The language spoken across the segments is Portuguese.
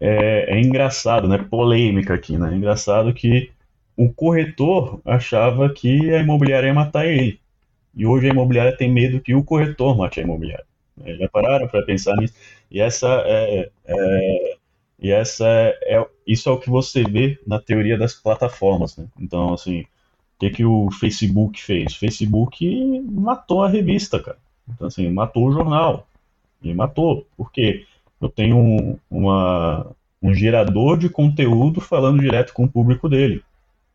é, é engraçado, né? Polêmica aqui, né? É engraçado que o corretor achava que a imobiliária ia matar ele. E hoje a imobiliária tem medo que o corretor mate a imobiliária. Já pararam para pensar nisso? E essa é, é e essa é, é, isso é o que você vê na teoria das plataformas, né? Então, assim, o que, que o Facebook fez? O Facebook matou a revista, cara. Então, assim, matou o jornal. E matou. Por quê? Eu tenho um, uma, um gerador de conteúdo falando direto com o público dele.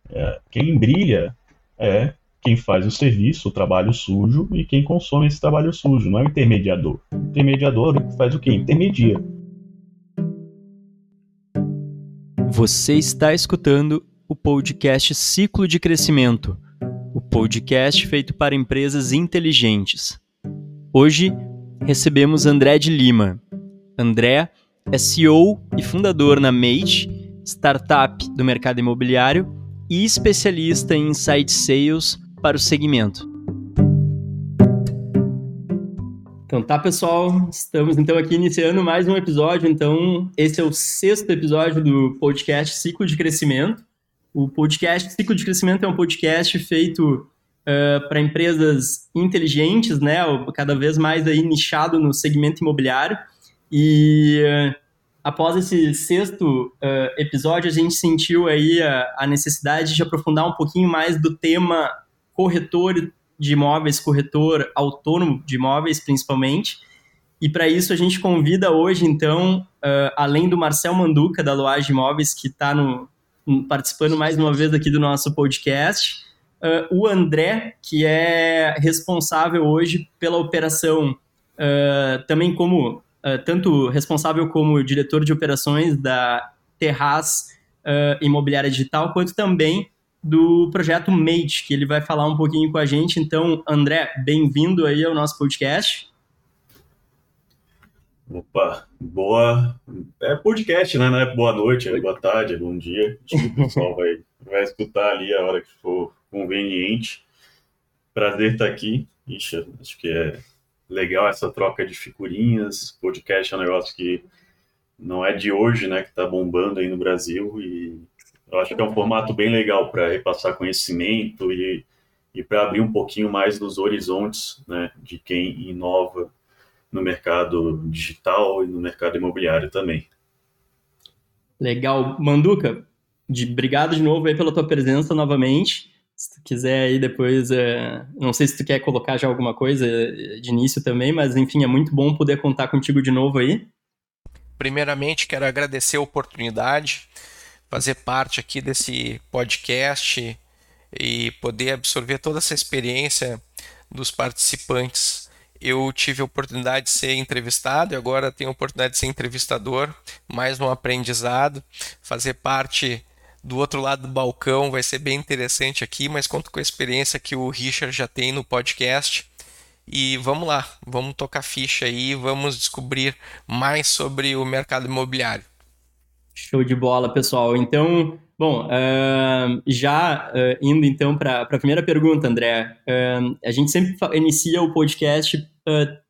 É, quem brilha é quem faz o serviço, o trabalho sujo, e quem consome esse trabalho sujo, não é o intermediador. O intermediador faz o quê? Intermedia. Você está escutando o podcast Ciclo de Crescimento, o podcast feito para empresas inteligentes. Hoje recebemos André de Lima. André é CEO e fundador na Mate, startup do mercado imobiliário e especialista em inside sales para o segmento. Então tá, pessoal, estamos então aqui iniciando mais um episódio. Então, esse é o sexto episódio do podcast Ciclo de Crescimento. O podcast Ciclo de Crescimento é um podcast feito uh, para empresas inteligentes, né? Cada vez mais aí nichado no segmento imobiliário. E uh, após esse sexto uh, episódio, a gente sentiu aí a, a necessidade de aprofundar um pouquinho mais do tema corretor de imóveis, corretor autônomo de imóveis, principalmente. E para isso a gente convida hoje, então, uh, além do Marcel Manduca, da Loage Imóveis, que está participando mais uma vez aqui do nosso podcast, uh, o André, que é responsável hoje pela operação, também como, tanto responsável como diretor de operações da Terraz Imobiliária Digital, quanto também do projeto Mate, que ele vai falar um pouquinho com a gente. Então, André, bem-vindo aí ao nosso podcast. Opa, boa. É podcast, né? Não é boa noite, é boa tarde, é bom dia. Acho que o pessoal vai, vai escutar ali a hora que for conveniente. Prazer estar aqui. Ixi, acho que é legal essa troca de figurinhas. Podcast é um negócio que não é de hoje, né? Que está bombando aí no Brasil e eu acho que é um formato bem legal para repassar conhecimento e, e para abrir um pouquinho mais dos horizontes né, de quem inova no mercado digital e no mercado imobiliário também. Legal. Manduca, de, obrigado de novo aí pela tua presença novamente. Se tu quiser aí depois, é, não sei se tu quer colocar já alguma coisa de início também, mas enfim, é muito bom poder contar contigo de novo aí. Primeiramente, quero agradecer a oportunidade fazer parte aqui desse podcast e poder absorver toda essa experiência dos participantes. Eu tive a oportunidade de ser entrevistado e agora tenho a oportunidade de ser entrevistador, mais um aprendizado, fazer parte do outro lado do balcão vai ser bem interessante aqui, mas conto com a experiência que o Richard já tem no podcast. E vamos lá, vamos tocar ficha aí, vamos descobrir mais sobre o mercado imobiliário. Show de bola, pessoal. Então, bom, uh, já uh, indo então para a primeira pergunta, André. Uh, a gente sempre inicia o podcast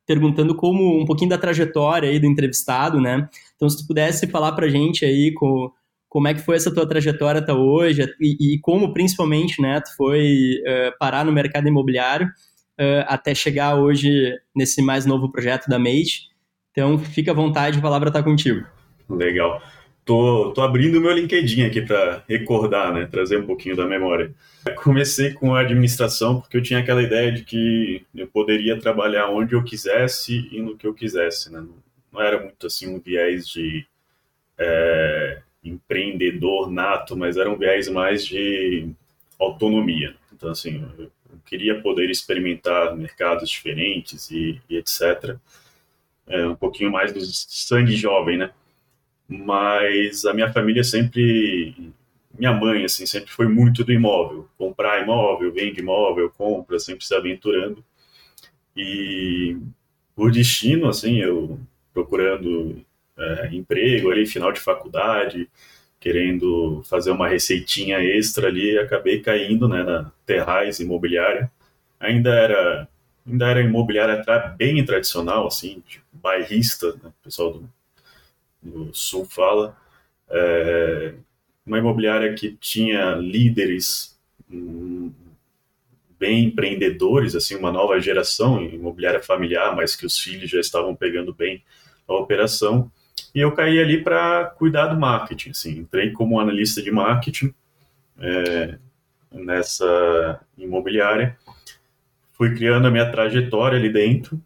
perguntando como um pouquinho da trajetória aí do entrevistado, né? Então, se tu pudesse falar para a gente aí com, como é que foi essa tua trajetória até hoje e, e como, principalmente, né, tu foi parar no mercado imobiliário até chegar hoje nesse mais novo projeto da Mate. Então, fica à vontade, a palavra está contigo. Legal. Tô, tô abrindo meu LinkedIn aqui para recordar, né? Trazer um pouquinho da memória. Comecei com a administração porque eu tinha aquela ideia de que eu poderia trabalhar onde eu quisesse e no que eu quisesse, né? Não era muito assim um viés de é, empreendedor nato, mas era um viés mais de autonomia. Então, assim, eu queria poder experimentar mercados diferentes e, e etc. É, um pouquinho mais do sangue jovem, né? mas a minha família sempre minha mãe assim sempre foi muito do imóvel comprar imóvel vende imóvel compra sempre se aventurando e por destino assim eu procurando é, emprego ali final de faculdade querendo fazer uma receitinha extra ali acabei caindo né, na Terrais Imobiliária ainda era ainda era imobiliária bem tradicional assim tipo, bairrista né, pessoal do do Sul fala, é, uma imobiliária que tinha líderes hum, bem empreendedores, assim, uma nova geração imobiliária familiar, mas que os filhos já estavam pegando bem a operação. E eu caí ali para cuidar do marketing, assim, entrei como analista de marketing é, nessa imobiliária, fui criando a minha trajetória ali dentro,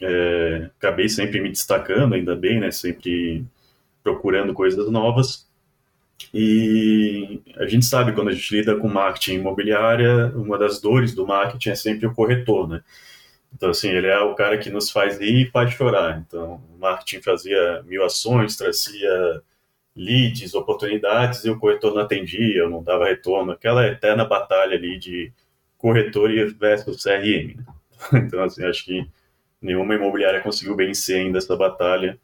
é, acabei sempre me destacando, ainda bem, né, sempre procurando coisas novas, e a gente sabe, quando a gente lida com marketing imobiliária, uma das dores do marketing é sempre o corretor, né? Então, assim, ele é o cara que nos faz rir e faz chorar. Então, o marketing fazia mil ações, trazia leads, oportunidades, e o corretor não atendia, não dava retorno. Aquela eterna batalha ali de corretor versus CRM. Né? Então, assim, acho que nenhuma imobiliária conseguiu vencer ainda essa batalha.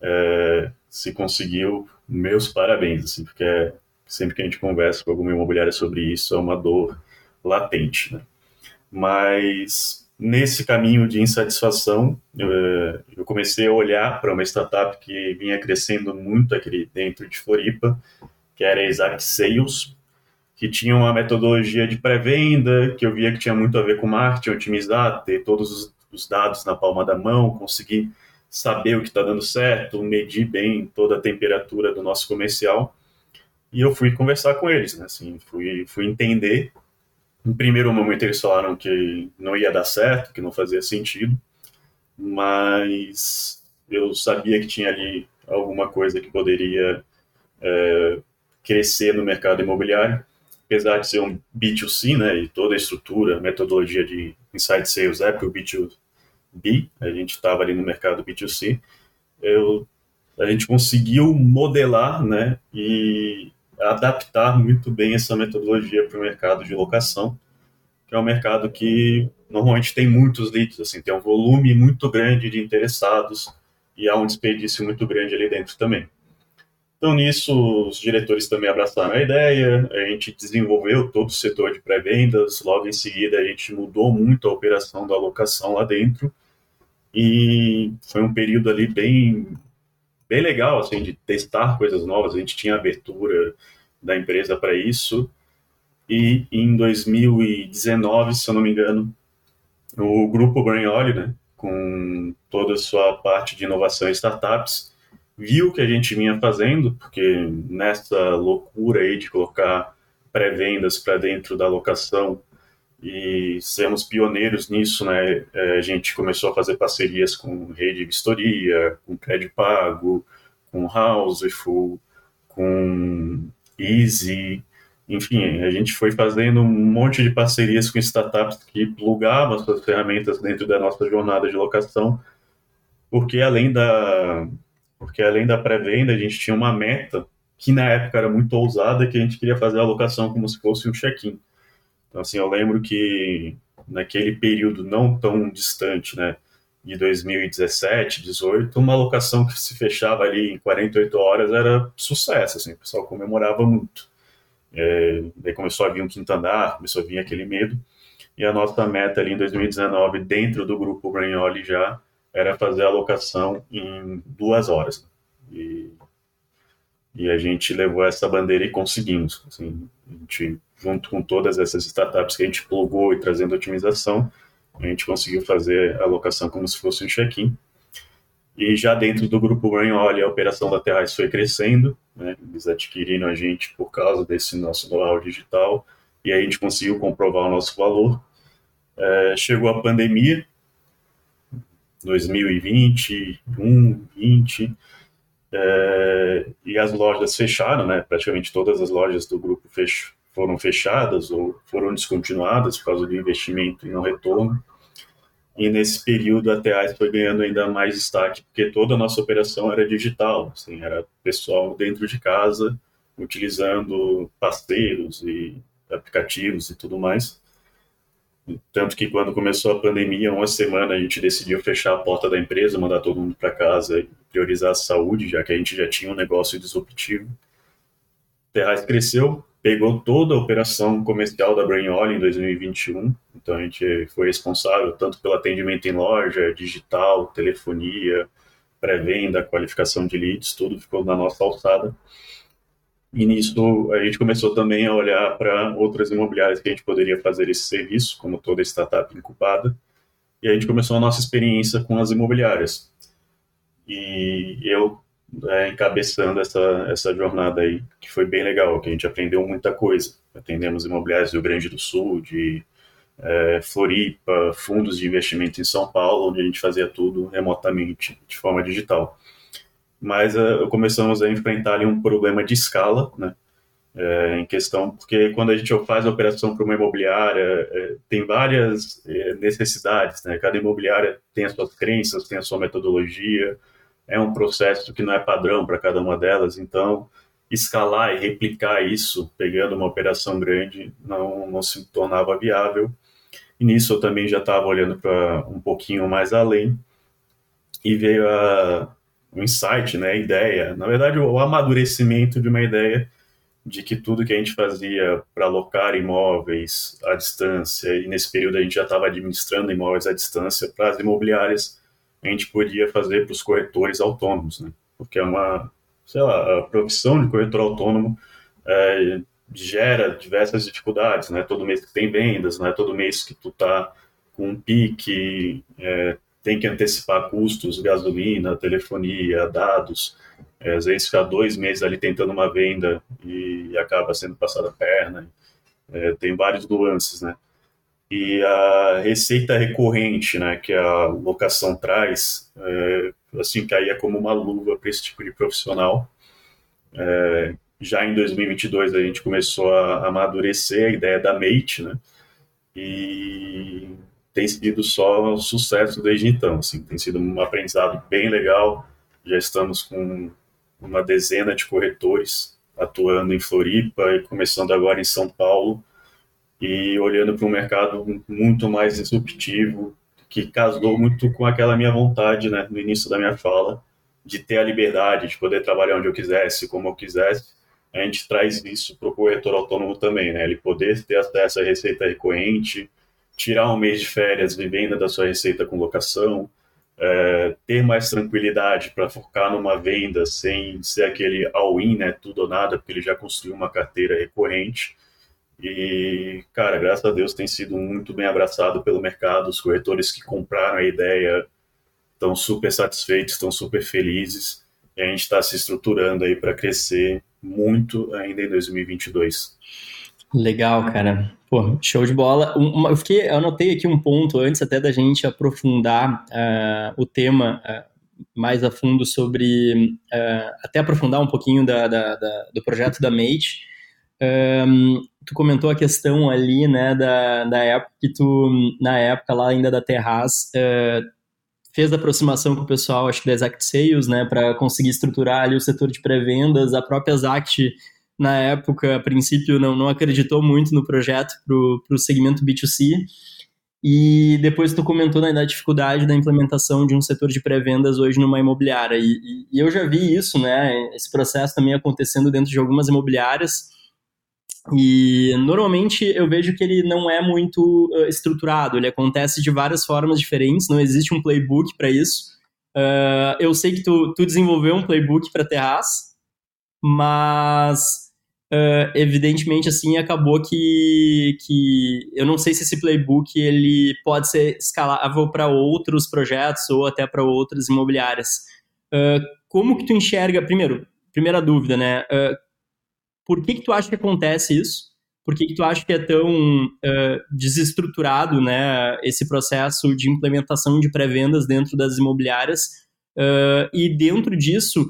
É, se conseguiu, meus parabéns, assim, porque é, sempre que a gente conversa com alguma imobiliária sobre isso, é uma dor latente, né? Mas nesse caminho de insatisfação, eu, é, eu comecei a olhar para uma startup que vinha crescendo muito aqui dentro de Floripa, que era a Exact Sales, que tinha uma metodologia de pré-venda, que eu via que tinha muito a ver com marketing, otimizar, ter todos os dados na palma da mão, conseguir saber o que está dando certo, medir bem toda a temperatura do nosso comercial. E eu fui conversar com eles, né? Assim, fui, fui entender. Em primeiro momento eles falaram que não ia dar certo, que não fazia sentido, mas eu sabia que tinha ali alguma coisa que poderia é, crescer no mercado imobiliário, apesar de ser um B2C, né, e toda a estrutura, a metodologia de Inside Sales é para o B2, B, a gente estava ali no mercado B2C, eu, a gente conseguiu modelar né, e adaptar muito bem essa metodologia para o mercado de locação, que é um mercado que normalmente tem muitos leads, assim, tem um volume muito grande de interessados e há um desperdício muito grande ali dentro também. Então, nisso, os diretores também abraçaram a ideia, a gente desenvolveu todo o setor de pré-vendas, logo em seguida a gente mudou muito a operação da locação lá dentro, e foi um período ali bem, bem legal, assim, de testar coisas novas. A gente tinha abertura da empresa para isso. E em 2019, se eu não me engano, o grupo Brainoli, né, com toda a sua parte de inovação e startups, viu o que a gente vinha fazendo, porque nessa loucura aí de colocar pré-vendas para dentro da locação e sermos pioneiros nisso, né? É, a gente começou a fazer parcerias com rede de vistoria, com crédito pago, com Houseful, com Easy, enfim, a gente foi fazendo um monte de parcerias com startups que plugavam suas ferramentas dentro da nossa jornada de locação, porque além da porque além da pré-venda, a gente tinha uma meta que na época era muito ousada, que a gente queria fazer a locação como se fosse um check-in. Então, assim, eu lembro que naquele período não tão distante, né, de 2017, 18, uma locação que se fechava ali em 48 horas era sucesso, assim, o pessoal comemorava muito. É, daí começou a vir um quinto andar, começou a vir aquele medo, e a nossa meta ali em 2019, dentro do grupo Brainoli já, era fazer a locação em duas horas. E, e a gente levou essa bandeira e conseguimos. Assim, a gente junto com todas essas startups que a gente plugou e trazendo otimização, a gente conseguiu fazer a alocação como se fosse um check-in. E já dentro do grupo Brainoli, a operação da Terrais foi crescendo, né? eles adquiriram a gente por causa desse nosso know-how digital, e aí a gente conseguiu comprovar o nosso valor. É, chegou a pandemia, 2020, 2021, 20, é, e as lojas fecharam, né? praticamente todas as lojas do grupo fechou, foram fechadas ou foram descontinuadas por causa do investimento e não retorno. E nesse período a TEAS foi ganhando ainda mais destaque, porque toda a nossa operação era digital, assim, era pessoal dentro de casa, utilizando parceiros e aplicativos e tudo mais. Tanto que quando começou a pandemia, uma semana a gente decidiu fechar a porta da empresa, mandar todo mundo para casa e priorizar a saúde, já que a gente já tinha um negócio disruptivo. Terrais cresceu, pegou toda a operação comercial da Brainoli em 2021. Então a gente foi responsável tanto pelo atendimento em loja, digital, telefonia, pré-venda, qualificação de leads, tudo ficou na nossa alçada. E nisso a gente começou também a olhar para outras imobiliárias que a gente poderia fazer esse serviço, como toda startup incubada. E a gente começou a nossa experiência com as imobiliárias. E eu é, encabeçando essa, essa jornada aí, que foi bem legal, que a gente aprendeu muita coisa. Atendemos imobiliários do Rio Grande do Sul, de é, Floripa, fundos de investimento em São Paulo, onde a gente fazia tudo remotamente, de forma digital. Mas uh, começamos a enfrentar ali um problema de escala, né? É, em questão, porque quando a gente faz a operação para uma imobiliária, é, tem várias é, necessidades, né? Cada imobiliária tem as suas crenças, tem a sua metodologia, é um processo que não é padrão para cada uma delas, então escalar e replicar isso, pegando uma operação grande, não, não se tornava viável. E nisso eu também já estava olhando para um pouquinho mais além e veio a, o insight, né, a ideia, na verdade o amadurecimento de uma ideia de que tudo que a gente fazia para alocar imóveis à distância, e nesse período a gente já estava administrando imóveis à distância para as imobiliárias, a gente podia fazer para os corretores autônomos, né? Porque é uma, sei lá, a profissão de corretor autônomo é, gera diversas dificuldades, né? Todo mês que tem vendas, né? Todo mês que tu tá com um pique, é, tem que antecipar custos, gasolina, telefonia, dados. É, às vezes ficar dois meses ali tentando uma venda e acaba sendo passada a perna. É, tem vários nuances, né? E a receita recorrente, né, que a locação traz, é, assim, caía como uma luva para esse tipo de profissional. É, já em 2022 a gente começou a amadurecer a ideia da Mate, né, e tem sido só sucesso desde então, assim, tem sido um aprendizado bem legal, já estamos com uma dezena de corretores atuando em Floripa e começando agora em São Paulo, e olhando para um mercado muito mais disruptivo, que casou muito com aquela minha vontade, né, no início da minha fala, de ter a liberdade de poder trabalhar onde eu quisesse, como eu quisesse. A gente traz isso para o corretor autônomo também, né, ele poder ter acesso à receita recorrente, tirar um mês de férias vivendo da sua receita com locação, é, ter mais tranquilidade para focar numa venda sem ser aquele all-in, né, tudo ou nada, porque ele já construiu uma carteira recorrente e, cara, graças a Deus tem sido muito bem abraçado pelo mercado. Os corretores que compraram a ideia estão super satisfeitos, estão super felizes. E a gente está se estruturando aí para crescer muito ainda em 2022. Legal, cara. Pô, show de bola. Uma, eu, fiquei, eu anotei aqui um ponto antes até da gente aprofundar uh, o tema uh, mais a fundo sobre. Uh, até aprofundar um pouquinho da, da, da, do projeto da Mate. Um, tu comentou a questão ali, né, da, da época que tu, na época lá ainda da Terraz, uh, fez a aproximação com o pessoal, acho que da Exact Sales, né, para conseguir estruturar ali o setor de pré-vendas. A própria Exact, na época, a princípio, não, não acreditou muito no projeto para o segmento B2C. E depois tu comentou né, da dificuldade da implementação de um setor de pré-vendas hoje numa imobiliária. E, e, e eu já vi isso, né, esse processo também acontecendo dentro de algumas imobiliárias e normalmente eu vejo que ele não é muito uh, estruturado, ele acontece de várias formas diferentes, não existe um playbook para isso. Uh, eu sei que tu, tu desenvolveu um playbook para Terraz, mas uh, evidentemente assim acabou que, que eu não sei se esse playbook ele pode ser escalável para outros projetos ou até para outras imobiliárias. como que tu enxerga, primeiro, primeira dúvida, né? Por que, que tu acha que acontece isso? Por que, que tu acha que é tão uh, desestruturado né, esse processo de implementação de pré-vendas dentro das imobiliárias? Uh, e dentro disso,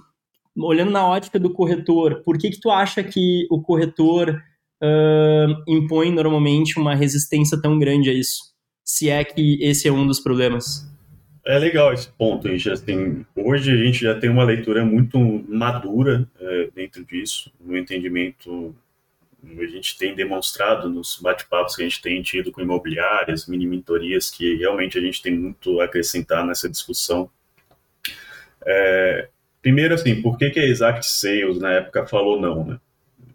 olhando na ótica do corretor, por que, que tu acha que o corretor uh, impõe normalmente uma resistência tão grande a isso? Se é que esse é um dos problemas. É legal esse ponto, gente. Assim, hoje a gente já tem uma leitura muito madura é, dentro disso, no entendimento a gente tem demonstrado nos bate-papos que a gente tem tido com imobiliárias, mini mentorias, que realmente a gente tem muito a acrescentar nessa discussão. É, primeiro, assim, por que, que a Exact Sales na época falou não, né?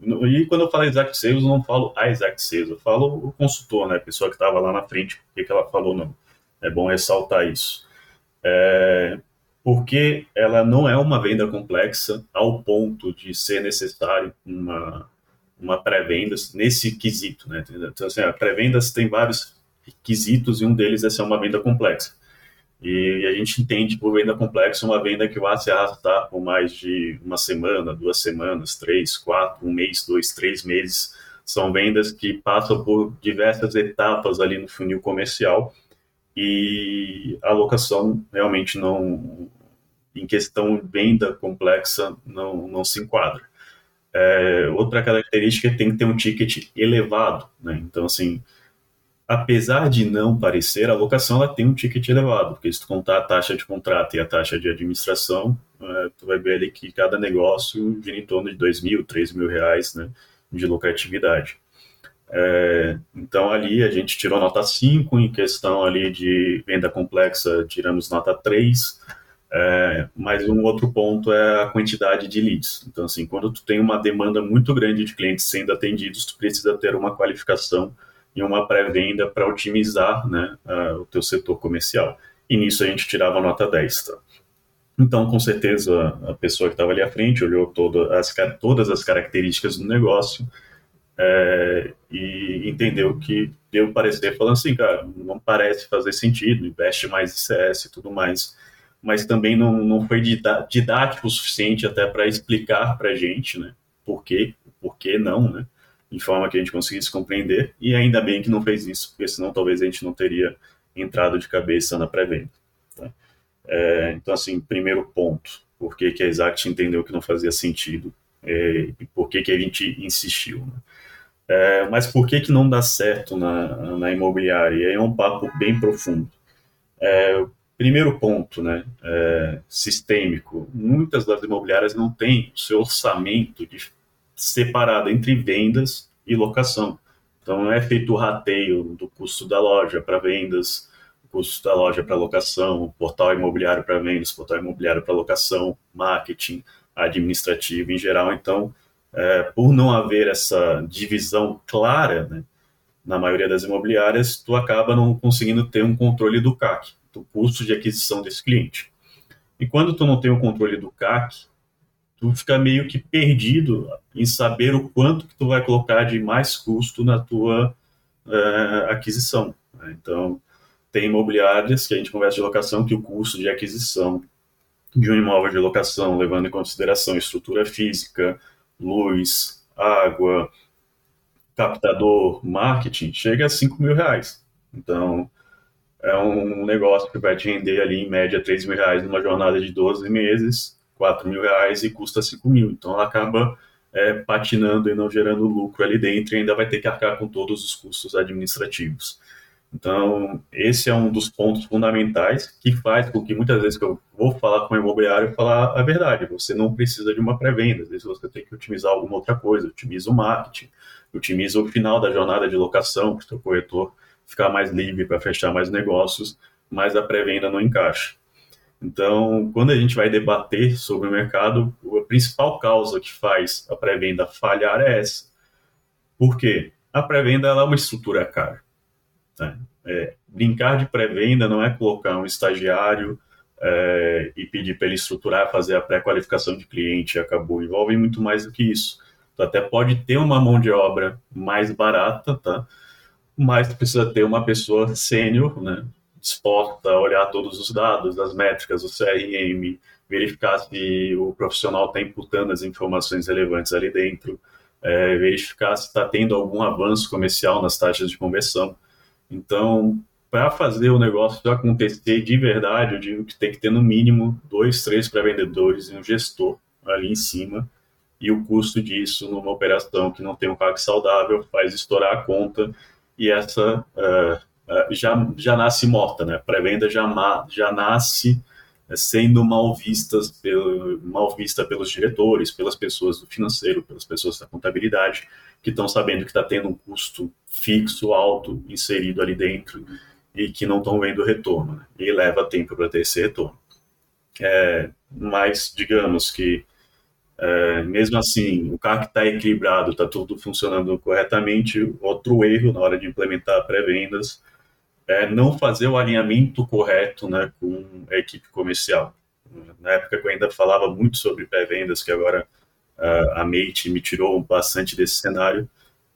E quando eu falo Exact Sales, eu não falo a Exact Sales, eu falo o consultor, né? A pessoa que estava lá na frente, por que, que ela falou não. É bom ressaltar isso. É, porque ela não é uma venda complexa ao ponto de ser necessário uma, uma pré-venda nesse quesito, né? Então, assim, a pré-vendas tem vários quesitos e um deles é ser uma venda complexa. E a gente entende por venda complexa uma venda que vai se arrastar por mais de uma semana, duas semanas, três, quatro, um mês, dois, três meses. São vendas que passam por diversas etapas ali no funil comercial e a locação realmente não, em questão venda complexa, não, não se enquadra. É, outra característica é que tem que ter um ticket elevado, né? Então, assim, apesar de não parecer, a locação ela tem um ticket elevado, porque se tu contar a taxa de contrato e a taxa de administração, é, tu vai ver ali que cada negócio gira em torno de dois mil, três mil reais né, de lucratividade. É, então ali a gente tirou nota 5, em questão ali de venda complexa tiramos nota 3, é, mas um outro ponto é a quantidade de leads. Então assim, quando tu tem uma demanda muito grande de clientes sendo atendidos, tu precisa ter uma qualificação e uma pré-venda para otimizar né, o teu setor comercial. E nisso a gente tirava nota 10. Tá? Então, com certeza, a pessoa que estava ali à frente olhou toda as, todas as características do negócio é, e entendeu que deu parecer falando assim, cara, não parece fazer sentido, investe mais em CS e tudo mais, mas também não, não foi didático o suficiente até para explicar para a gente, né, por quê, por que não, né, de forma que a gente conseguisse compreender, e ainda bem que não fez isso, porque senão talvez a gente não teria entrado de cabeça na pré-venda. Tá? É, então, assim, primeiro ponto, por que, que a Exact entendeu que não fazia sentido é, e por que, que a gente insistiu. Né? É, mas por que, que não dá certo na, na imobiliária? E aí é um papo bem profundo. É, primeiro ponto, né, é, sistêmico, muitas das imobiliárias não têm o seu orçamento de separada entre vendas e locação. Então, não é feito o rateio do custo da loja para vendas, custo da loja para locação, portal imobiliário para vendas, portal imobiliário para locação, marketing, administrativo em geral. Então, é, por não haver essa divisão clara, né, na maioria das imobiliárias, tu acaba não conseguindo ter um controle do CAC, do custo de aquisição desse cliente. E quando tu não tem o controle do CAC, tu fica meio que perdido em saber o quanto que tu vai colocar de mais custo na tua uh, aquisição. Né? Então, tem imobiliárias que a gente conversa de locação que o custo de aquisição de um imóvel de locação, levando em consideração estrutura física, luz, água, captador, marketing, chega a 5 mil reais. Então, é um negócio que vai te render ali, em média, 3 mil reais numa jornada de 12 meses, 4 mil reais e custa 5 mil. Então ela acaba é, patinando e não gerando lucro ali dentro e ainda vai ter que arcar com todos os custos administrativos. Então, esse é um dos pontos fundamentais que faz com que muitas vezes que eu vou falar com o imobiliário, falar a verdade. Você não precisa de uma pré-venda, às vezes você tem que otimizar alguma outra coisa, otimiza o marketing, otimiza o final da jornada de locação, para o seu corretor ficar mais livre para fechar mais negócios, mas a pré-venda não encaixa. Então, quando a gente vai debater sobre o mercado, a principal causa que faz a pré-venda falhar é essa. Por quê? A pré-venda é uma estrutura cara. Né? É, brincar de pré-venda não é colocar um estagiário é, e pedir para ele estruturar, fazer a pré-qualificação de cliente acabou. Envolve muito mais do que isso. Tu até pode ter uma mão de obra mais barata, tá? mas precisa ter uma pessoa sênior, né? disposta a olhar todos os dados, as métricas, o CRM, verificar se o profissional está imputando as informações relevantes ali dentro, é, verificar se está tendo algum avanço comercial nas taxas de conversão. Então, para fazer o negócio acontecer de verdade, eu digo que tem que ter no mínimo dois, três pré-vendedores e um gestor ali em cima. E o custo disso numa operação que não tem um CAC saudável faz estourar a conta e essa uh, é, já, já nasce morta, né? Pré-venda já, já nasce sendo mal, vistas pelo, mal vista pelos diretores, pelas pessoas do financeiro, pelas pessoas da contabilidade, que estão sabendo que está tendo um custo fixo, alto, inserido ali dentro e que não estão vendo retorno. Né? E leva tempo para ter esse retorno. É, mas, digamos que, é, mesmo assim, o CAC está equilibrado, está tudo funcionando corretamente, outro erro na hora de implementar pré-vendas é não fazer o alinhamento correto né, com a equipe comercial. na época que eu ainda falava muito sobre pré-vendas, que agora uh, a Mate me tirou bastante desse cenário,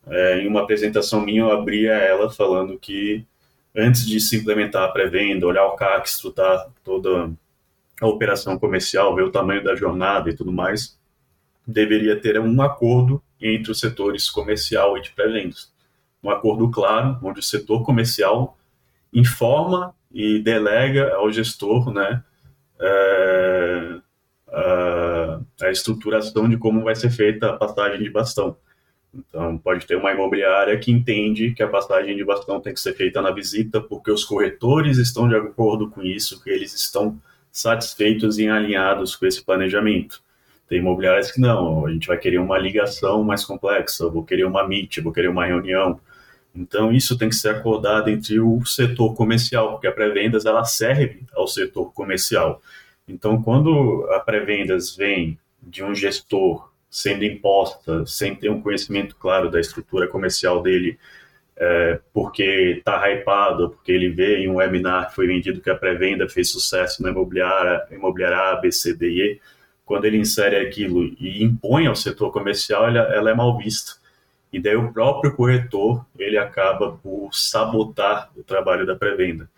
é, em uma apresentação minha eu abria ela falando que antes de se implementar a pré-venda, olhar o CAC, estruturar toda a operação comercial, ver o tamanho da jornada e tudo mais, deveria ter um acordo entre os setores comercial e de pré-vendas. Um acordo claro, onde o setor comercial informa e delega ao gestor né, é, a, a estruturação de como vai ser feita a passagem de bastão. Então, pode ter uma imobiliária que entende que a passagem de bastão tem que ser feita na visita, porque os corretores estão de acordo com isso, que eles estão satisfeitos e alinhados com esse planejamento. Tem imobiliárias que não, a gente vai querer uma ligação mais complexa, vou querer uma meet, vou querer uma reunião. Então, isso tem que ser acordado entre o setor comercial, porque a pré-vendas ela serve ao setor comercial. Então, quando a pré-vendas vem de um gestor sendo imposta, sem ter um conhecimento claro da estrutura comercial dele, é, porque está hypado, porque ele vê em um webinar que foi vendido que a pré-venda fez sucesso na imobiliária, imobiliária A, B, C, D e E, quando ele insere aquilo e impõe ao setor comercial, ela, ela é mal vista. E daí o próprio corretor, ele acaba por sabotar o trabalho da pré-venda.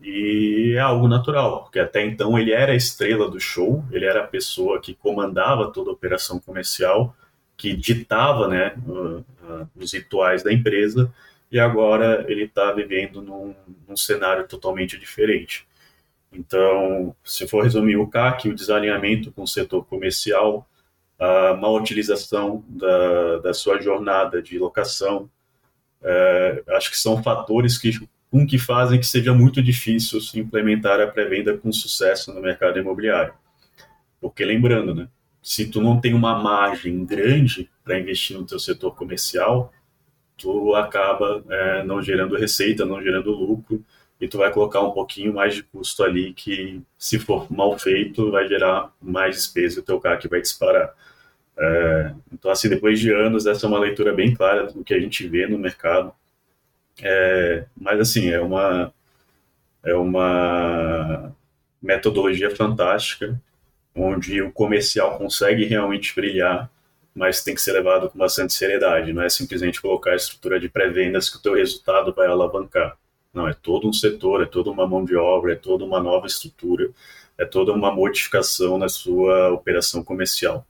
E é algo natural, porque até então ele era a estrela do show, ele era a pessoa que comandava toda a operação comercial, que ditava né, os rituais da empresa, e agora ele está vivendo num, num, cenário totalmente diferente. Então, se for resumir o CAC, o desalinhamento com o setor comercial, a má utilização da, da sua jornada de locação, é, acho que são fatores que com que fazem que seja muito difícil implementar a pré-venda com sucesso no mercado imobiliário. Porque lembrando, né, se tu não tem uma margem grande para investir no teu setor comercial, tu acaba é, não gerando receita, não gerando lucro, e tu vai colocar um pouquinho mais de custo ali que, se for mal feito, vai gerar mais despesa e o teu CAC vai disparar. É, então, assim, depois de anos, essa é uma leitura bem clara do que a gente vê no mercado. É, mas assim, é uma, é uma metodologia fantástica, onde o comercial consegue realmente brilhar, mas tem que ser levado com bastante seriedade. Não é simplesmente colocar a estrutura de pré-vendas que o teu resultado vai alavancar. Não, é todo um setor, é toda uma mão de obra, é toda uma nova estrutura, é toda uma modificação na sua operação comercial.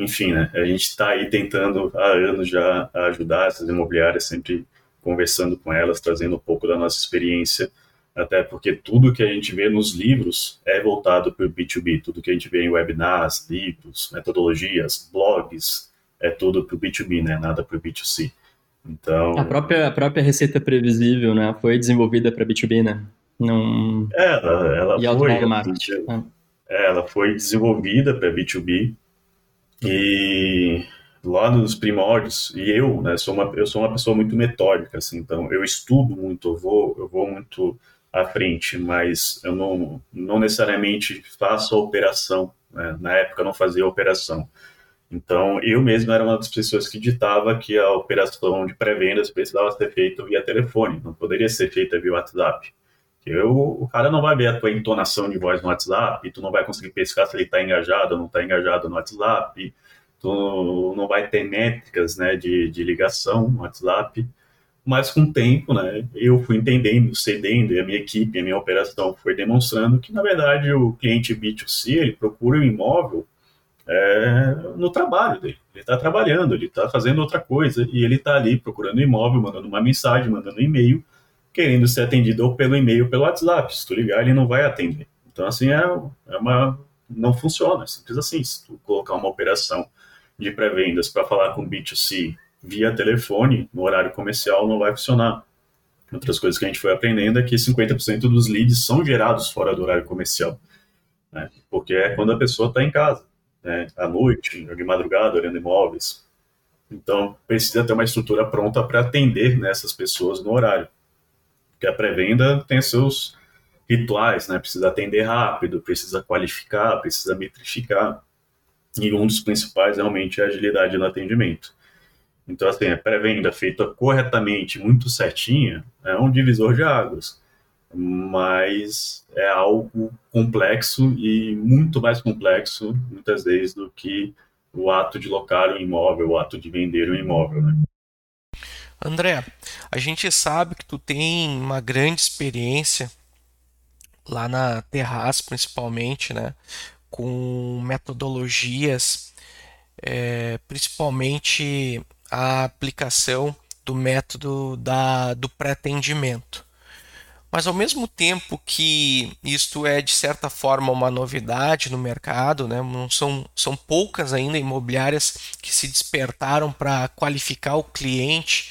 Enfim, né, a gente está aí tentando há anos já ajudar essas imobiliárias, sempre conversando com elas, trazendo um pouco da nossa experiência, até porque tudo que a gente vê nos livros é voltado para o B2B, tudo que a gente vê em webinars, livros, metodologias, blogs, é tudo para o B2B, né? nada para o B2C. Então... A própria, a própria receita previsível né? foi desenvolvida para B2B, né? Não... Ela, ela e foi... Ela, é, ela foi desenvolvida para B2B e lá nos primórdios, e eu, né, sou uma, eu sou uma pessoa muito metódica, assim, então eu estudo muito, eu vou, eu vou muito à frente, mas eu não, não necessariamente faço a operação, né? na época eu não fazia a operação. Então, eu mesmo era uma das pessoas que ditava que a operação de pré-vendas precisava ser feita via telefone, não poderia ser feita via WhatsApp. Eu, o cara não vai ver a tua entonação de voz no WhatsApp, tu não vai conseguir pescar se ele está engajado ou não está engajado no WhatsApp, tu não vai ter métricas né, de, de ligação no WhatsApp, mas com o tempo, né, eu fui entendendo, cedendo, e a minha equipe, a minha operação foi demonstrando que, na verdade, o cliente B2C, ele procura o um imóvel é, no trabalho dele. Ele está trabalhando, ele está fazendo outra coisa, e ele está ali procurando imóvel, mandando uma mensagem, mandando um e-mail, querendo ser atendido ou pelo e-mail ou pelo WhatsApp. Se tu ligar, ele não vai atender. Então, assim, é, é uma... não funciona, é simples assim. Se tu colocar uma operação de pré-vendas para falar com B2C via telefone, no horário comercial, não vai funcionar. Outras coisas que a gente foi aprendendo é que 50% dos leads são gerados fora do horário comercial. Né? Porque é quando a pessoa está em casa, né? à noite, de madrugada, olhando imóveis. Então, precisa ter uma estrutura pronta para atender nessas pessoas no horário. Porque a pré-venda tem seus rituais, né? Precisa atender rápido, precisa qualificar, precisa metrificar. E um dos principais realmente é a agilidade no atendimento. Então, assim, a pré-venda feita corretamente, muito certinha, é um divisor de águas. mas é algo complexo e muito mais complexo, muitas vezes, do que o ato de locar um imóvel, o ato de vender um imóvel. Né? André, a gente sabe que tu tem uma grande experiência lá na Terraz, principalmente, né, com metodologias, é, principalmente a aplicação do método da, do pré-atendimento. Mas ao mesmo tempo que isto é de certa forma uma novidade no mercado, né? não são, são poucas ainda imobiliárias que se despertaram para qualificar o cliente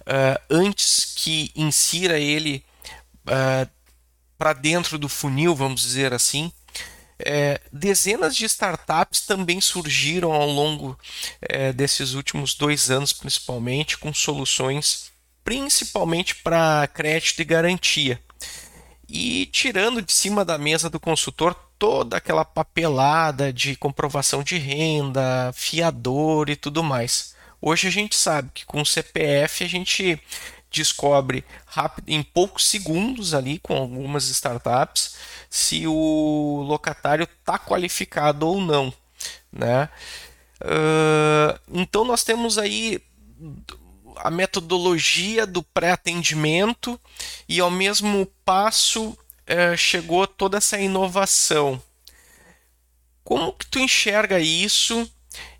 uh, antes que insira ele uh, para dentro do funil, vamos dizer assim. É, dezenas de startups também surgiram ao longo é, desses últimos dois anos, principalmente, com soluções principalmente para crédito e garantia. E tirando de cima da mesa do consultor toda aquela papelada de comprovação de renda, fiador e tudo mais. Hoje a gente sabe que com o CPF a gente descobre rápido, em poucos segundos ali com algumas startups se o locatário está qualificado ou não, né? Uh, então nós temos aí a metodologia do pré-atendimento e ao mesmo passo é, chegou toda essa inovação. Como que tu enxerga isso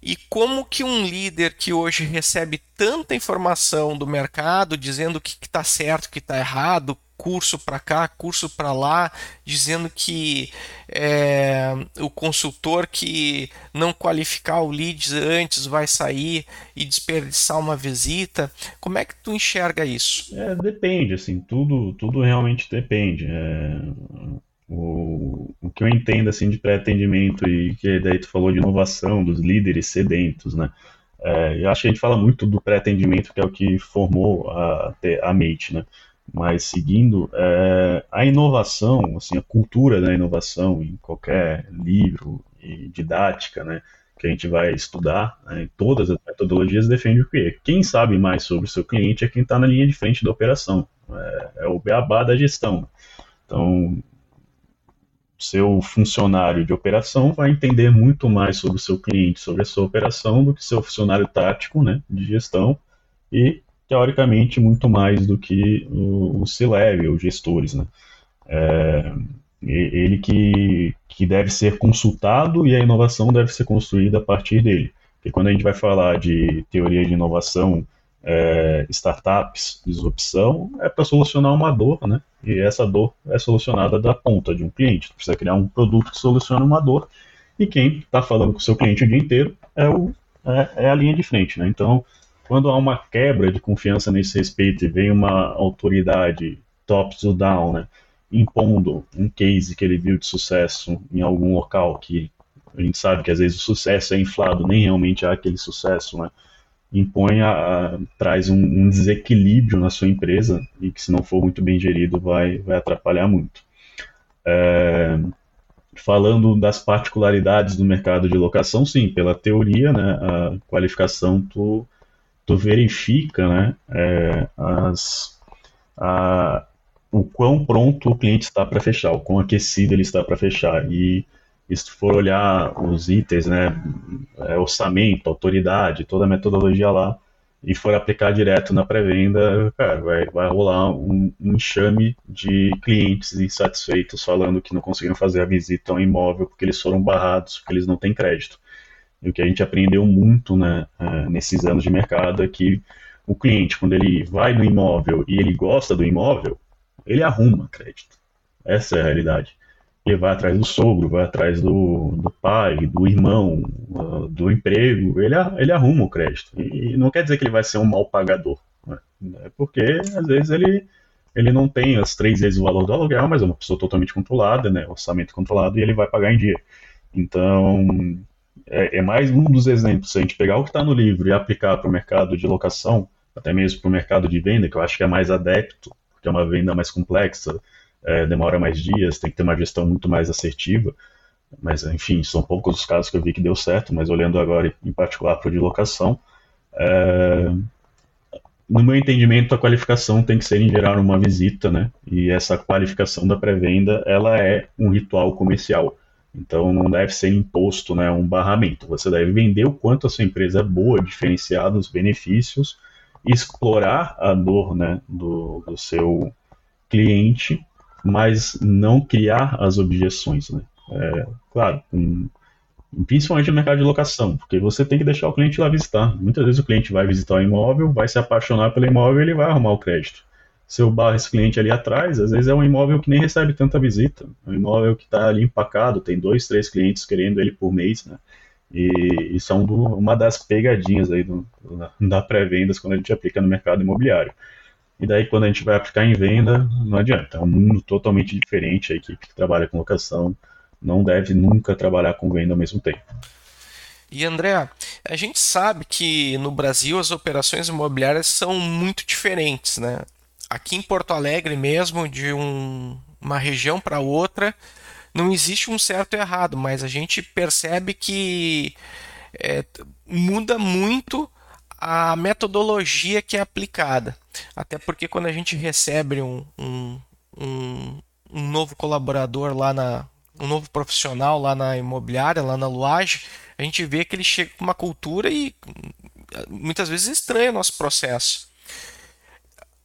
e como que um líder que hoje recebe tanta informação do mercado dizendo o que está certo, o que está errado, curso para cá, curso para lá, dizendo que é, o consultor que não qualificar o lead antes vai sair e desperdiçar uma visita. Como é que tu enxerga isso? É, depende, assim, tudo, tudo realmente depende. É, o, o que eu entendo assim de pré-atendimento e que daí tu falou de inovação dos líderes sedentos, né? É, eu acho que a gente fala muito do pré-atendimento, que é o que formou a, a Mate, né? Mas seguindo, é, a inovação, assim, a cultura da inovação em qualquer livro e didática, né, que a gente vai estudar, né, todas as metodologias defendem o quê? Quem sabe mais sobre o seu cliente é quem está na linha de frente da operação, é, é o beabá da gestão. Então, seu funcionário de operação vai entender muito mais sobre o seu cliente, sobre a sua operação, do que seu funcionário tático, né, de gestão, e teoricamente, muito mais do que o, o C-Level, gestores. Né? É, ele que, que deve ser consultado e a inovação deve ser construída a partir dele. Porque quando a gente vai falar de teoria de inovação, é, startups, disrupção, é para solucionar uma dor, né? E essa dor é solucionada da ponta de um cliente. Você precisa criar um produto que solucione uma dor e quem está falando com o seu cliente o dia inteiro é, o, é, é a linha de frente, né? Então, quando há uma quebra de confiança nesse respeito e vem uma autoridade top to down, né, impondo um case que ele viu de sucesso em algum local que a gente sabe que às vezes o sucesso é inflado, nem realmente há aquele sucesso, né? impõe a, a traz um, um, desequilíbrio na sua empresa e que se não for muito bem gerido vai, vai atrapalhar muito. É, falando das particularidades do mercado de locação, sim, pela teoria, né, a qualificação tu tu verifica né, é, as, a, o quão pronto o cliente está para fechar, o quão aquecido ele está para fechar. E, se for olhar os itens, né, é, orçamento, autoridade, toda a metodologia lá, e for aplicar direto na pré-venda, cara, vai, vai rolar um, um enxame de clientes insatisfeitos falando que não conseguiram fazer a visita ao imóvel porque eles foram barrados, porque eles não têm crédito. E o que a gente aprendeu muito né, é, nesses anos de mercado é que o cliente, quando ele vai no imóvel e ele gosta do imóvel, ele arruma crédito. Essa é a realidade. Ele vai atrás do sogro, vai atrás do, do pai, do irmão, do emprego, ele, ele arruma o crédito. E não quer dizer que ele vai ser um mal pagador. Né? É porque, às vezes, ele, ele não tem as três vezes o valor do aluguel, mas é uma pessoa totalmente controlada, né? orçamento controlado, e ele vai pagar em dia. Então, é, é, mais um dos exemplos. Se a gente pegar o que está no livro e aplicar para o mercado de locação, até mesmo para o mercado de venda, que eu acho que é mais adepto, porque é uma venda mais complexa, é, demora mais dias, tem que ter uma gestão muito mais assertiva. Mas, enfim, são poucos os casos que eu vi que deu certo, mas olhando agora em particular para o de locação, é, no meu entendimento, a qualificação tem que ser em geral uma visita, né? E essa qualificação da pré-venda, ela é um ritual comercial. Então não deve ser imposto, né, um barramento. Você deve vender o quanto a sua empresa é boa, diferenciar os benefícios, explorar a dor, né, do, do seu cliente, mas não criar as objeções, né? É, claro, um, principalmente no mercado de locação, porque você tem que deixar o cliente lá visitar. Muitas vezes o cliente vai visitar o imóvel, vai se apaixonar pelo imóvel e ele vai arrumar o crédito. Se eu barro esse cliente ali atrás, às vezes é um imóvel que nem recebe tanta visita. Um imóvel que está ali empacado, tem dois, três clientes querendo ele por mês, né? E isso é um do, uma das pegadinhas aí do, da pré-vendas quando a gente aplica no mercado imobiliário. E daí, quando a gente vai aplicar em venda, não adianta. É um mundo totalmente diferente. A equipe que trabalha com locação não deve nunca trabalhar com venda ao mesmo tempo. E André, a gente sabe que no Brasil as operações imobiliárias são muito diferentes, né? Aqui em Porto Alegre mesmo, de um, uma região para outra, não existe um certo e errado, mas a gente percebe que é, muda muito a metodologia que é aplicada. Até porque quando a gente recebe um, um, um, um novo colaborador lá na, um novo profissional lá na imobiliária, lá na Luage, a gente vê que ele chega com uma cultura e muitas vezes estranha o nosso processo.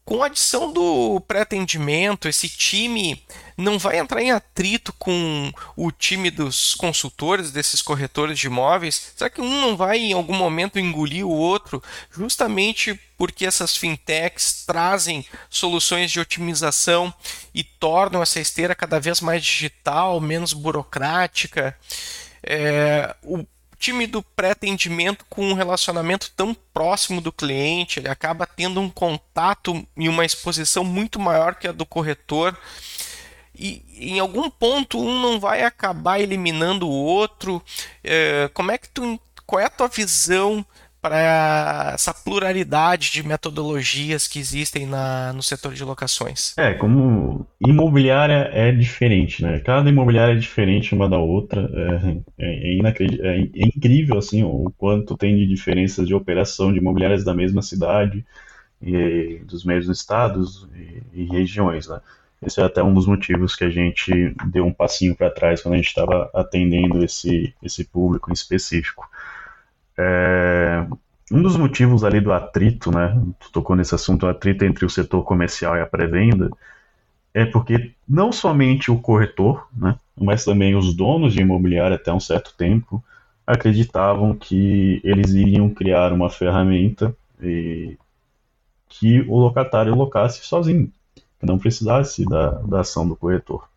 Com a adição do pré-atendimento, esse time não vai entrar em atrito com o time dos consultores, desses corretores de imóveis? Será que um não vai em algum momento engolir o outro, justamente porque essas fintechs trazem soluções de otimização e tornam essa esteira cada vez mais digital, menos burocrática? É, o time do pré-atendimento com um relacionamento tão próximo do cliente, ele acaba tendo um contato e uma exposição muito maior que a do corretor. E em algum ponto um não vai acabar eliminando o outro. É, como é que tu, qual é a tua visão para essa pluralidade de metodologias que existem na, no setor de locações? É, como imobiliária é diferente, né? Cada imobiliária é diferente uma da outra. É, é, é, é incrível assim o quanto tem de diferenças de operação de imobiliárias da mesma cidade, e, dos mesmos estados e, e regiões, né? Esse é até um dos motivos que a gente deu um passinho para trás quando a gente estava atendendo esse, esse público em específico. É, um dos motivos ali do atrito, né? Tu tocou nesse assunto, o atrito entre o setor comercial e a pré-venda, é porque não somente o corretor, né, mas também os donos de imobiliário até um certo tempo acreditavam que eles iriam criar uma ferramenta que o locatário locasse sozinho, que não precisasse da, da ação do corretor.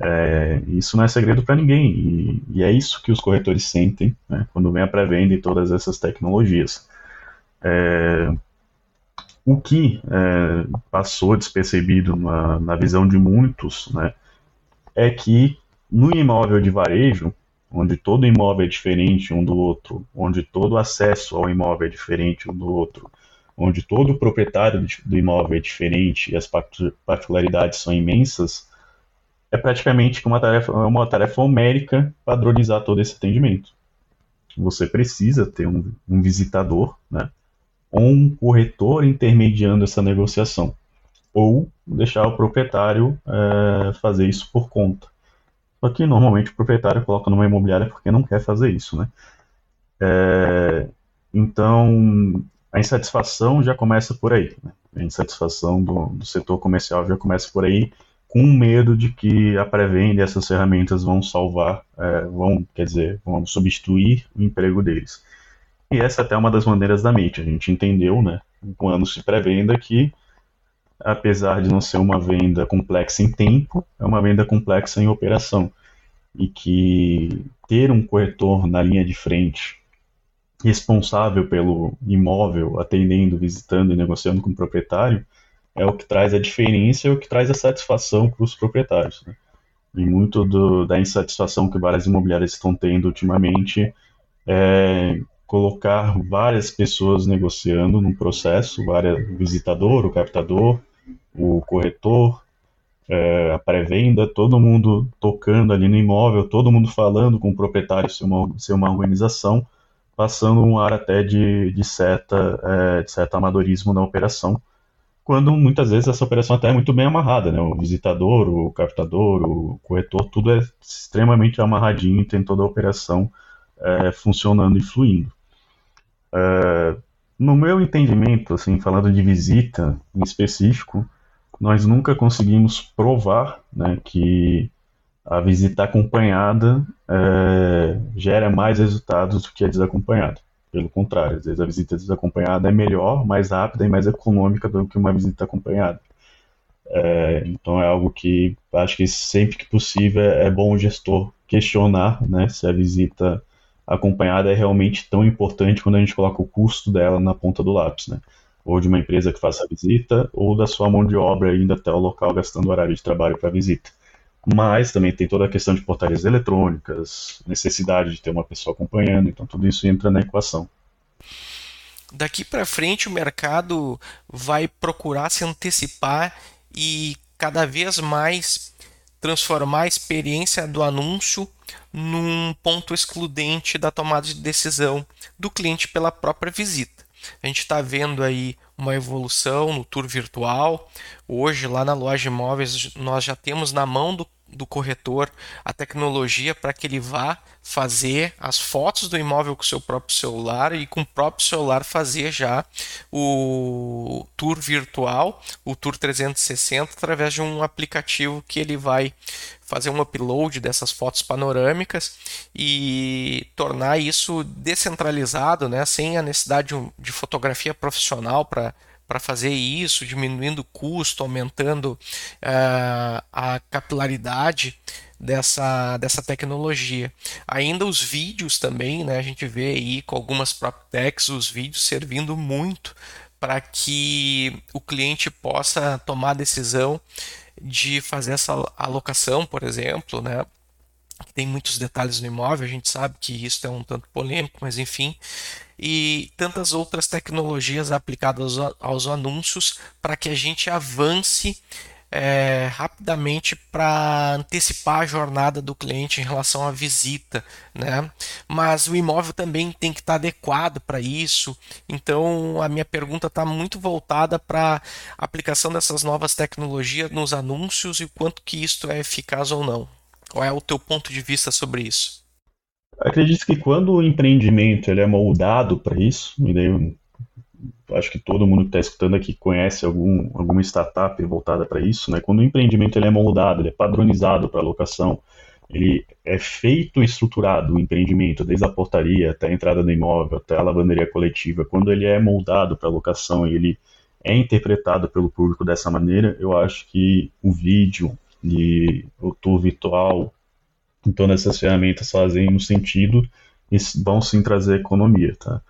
É, isso não é segredo para ninguém, e, e, é isso que os corretores sentem né, quando vem a pré-venda e todas essas tecnologias. É, o que é, passou despercebido na, na, visão de muitos né, é que no imóvel de varejo, onde todo imóvel é diferente um do outro, onde todo acesso ao imóvel é diferente um do outro, onde todo proprietário do imóvel é diferente e as particularidades são imensas, é praticamente uma tarefa, uma tarefa homérica padronizar todo esse atendimento. Você precisa ter um, um visitador, né, ou um corretor intermediando essa negociação, ou deixar o proprietário é, fazer isso por conta. Só que normalmente o proprietário coloca numa imobiliária porque não quer fazer isso, né? É, então a insatisfação já começa por aí. Né? A insatisfação do, do setor comercial já começa por aí com medo de que a pré-venda e essas ferramentas vão salvar, é, vão, quer dizer, vão substituir o emprego deles. E essa é até uma das maneiras da MIT. A gente entendeu, né, anos de pré-venda, que apesar de não ser uma venda complexa em tempo, é uma venda complexa em operação. E que ter um corretor na linha de frente, responsável pelo imóvel, atendendo, visitando e negociando com o proprietário, é o que traz a diferença e é o que traz a satisfação para os proprietários. Né? E muito do, da insatisfação que várias imobiliárias estão tendo ultimamente é colocar várias pessoas negociando num processo, várias, o visitador, o captador, o corretor, é, a pré-venda, todo mundo tocando ali no imóvel, todo mundo falando com o proprietário ser uma, ser uma organização, passando um ar até de, de, é, de certo amadorismo na operação, quando muitas vezes essa operação até é muito bem amarrada, né? O visitador, o captador, o corretor, tudo é extremamente amarradinho, tem toda a operação é, funcionando e fluindo. É, no meu entendimento, assim, falando de visita em específico, nós nunca conseguimos provar né, que a visita acompanhada é, gera mais resultados do que a desacompanhada. Pelo contrário, às vezes a visita desacompanhada é melhor, mais rápida e mais econômica do que uma visita acompanhada. É, então é algo que acho que sempre que possível é bom o gestor questionar né, se a visita acompanhada é realmente tão importante quando a gente coloca o custo dela na ponta do lápis, né? Ou de uma empresa que faça a visita, ou da sua mão de obra indo até o local gastando horário de trabalho para a visita. Mas também tem toda a questão de portarias eletrônicas, necessidade de ter uma pessoa acompanhando, então tudo isso entra na equação. Daqui para frente o mercado vai procurar se antecipar e cada vez mais transformar a experiência do anúncio num ponto excludente da tomada de decisão do cliente pela própria visita. A gente está vendo aí uma evolução no tour virtual. Hoje, lá na loja de imóveis, nós já temos na mão do do corretor a tecnologia para que ele vá fazer as fotos do imóvel com o seu próprio celular e com o próprio celular fazer já o tour virtual, o tour 360 através de um aplicativo que ele vai fazer um upload dessas fotos panorâmicas e tornar isso descentralizado, né, sem a necessidade de, de fotografia profissional para para fazer isso, diminuindo o custo, aumentando uh, a capilaridade dessa, dessa tecnologia. Ainda os vídeos também, né, a gente vê aí com algumas PropTechs os vídeos servindo muito para que o cliente possa tomar a decisão de fazer essa alocação, por exemplo, né, tem muitos detalhes no imóvel, a gente sabe que isso é um tanto polêmico, mas enfim, e tantas outras tecnologias aplicadas aos, anúncios para que a gente avance é, rapidamente para antecipar a jornada do cliente em relação à visita, né? Mas o imóvel também tem que estar adequado para isso. Então a minha pergunta está muito voltada para a aplicação dessas novas tecnologias nos anúncios e o quanto que isso é eficaz ou não. Qual é o teu ponto de vista sobre isso? Acredito que quando o empreendimento ele é moldado para isso, e daí acho que todo mundo que está escutando aqui conhece algum, alguma startup voltada para isso, né? Quando o empreendimento ele é moldado, ele é padronizado para locação, ele é feito e estruturado, o empreendimento, desde a portaria até a entrada do imóvel, até a lavanderia coletiva, quando ele é moldado para locação e ele é interpretado pelo público dessa maneira, eu acho que o vídeo, de o tour virtual. Então, essas ferramentas fazem um sentido e vão sim trazer economia. Tá?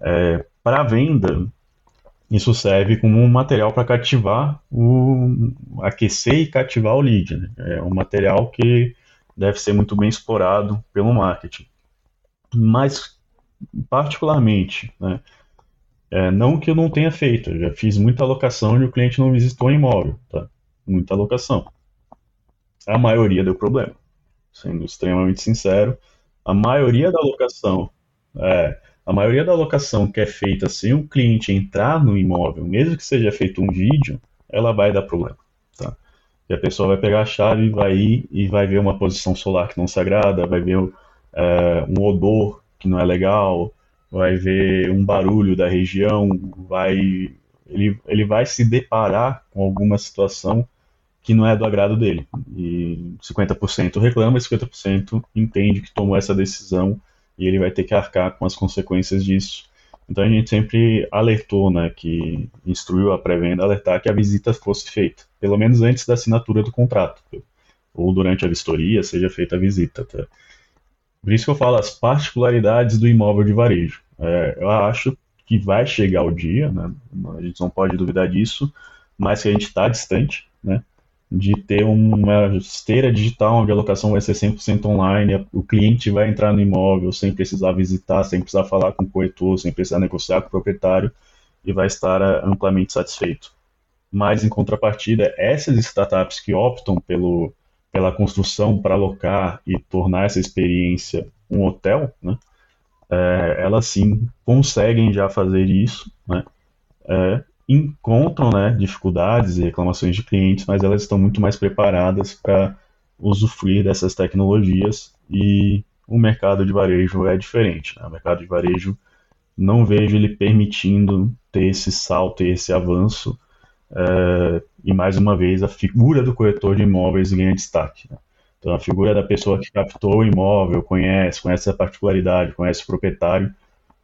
É, para venda, isso serve como um material para cativar, o, aquecer e cativar o lead. Né? É um material que deve ser muito bem explorado pelo marketing. Mas, particularmente, né, é, não que eu não tenha feito, eu já fiz muita alocação e o cliente não visitou o imóvel, tá? Muita alocação a maioria deu problema. Sendo extremamente sincero, a maioria da locação, é, a maioria da locação que é feita sem o cliente entrar no imóvel, mesmo que seja feito um vídeo, ela vai dar problema. Tá? E a pessoa vai pegar a chave, vai ir e vai ver uma posição solar que não se agrada, vai ver é, um odor que não é legal, vai ver um barulho da região, vai ele, ele vai se deparar com alguma situação que não é do agrado dele. E 50% reclama e 50% entende que tomou essa decisão e ele vai ter que arcar com as consequências disso. Então a gente sempre alertou, né, que instruiu a pré-venda alertar que a visita fosse feita, pelo menos antes da assinatura do contrato, ou durante a vistoria seja feita a visita. Tá? Por isso que eu falo as particularidades do imóvel de varejo. É, eu acho que vai chegar o dia, né, a gente não pode duvidar disso, mas que a gente está distante, né? De ter uma esteira digital onde a locação vai ser 100% online, o cliente vai entrar no imóvel sem precisar visitar, sem precisar falar com o corretor, sem precisar negociar com o proprietário e vai estar eh, amplamente satisfeito. Mas, em contrapartida, essas startups que optam pelo, pela construção para alocar e tornar essa experiência um hotel, né, é, elas sim conseguem já fazer isso, né? É, encontram né, dificuldades e reclamações de clientes, mas elas estão muito mais preparadas para usufruir dessas tecnologias e o mercado de varejo é diferente. Né? O mercado de varejo não vejo ele permitindo ter esse salto e esse avanço. É, e mais uma vez, a figura do corretor de imóveis ganha destaque. Né? Então, a figura da pessoa que captou o imóvel, conhece, conhece a particularidade, conhece o proprietário,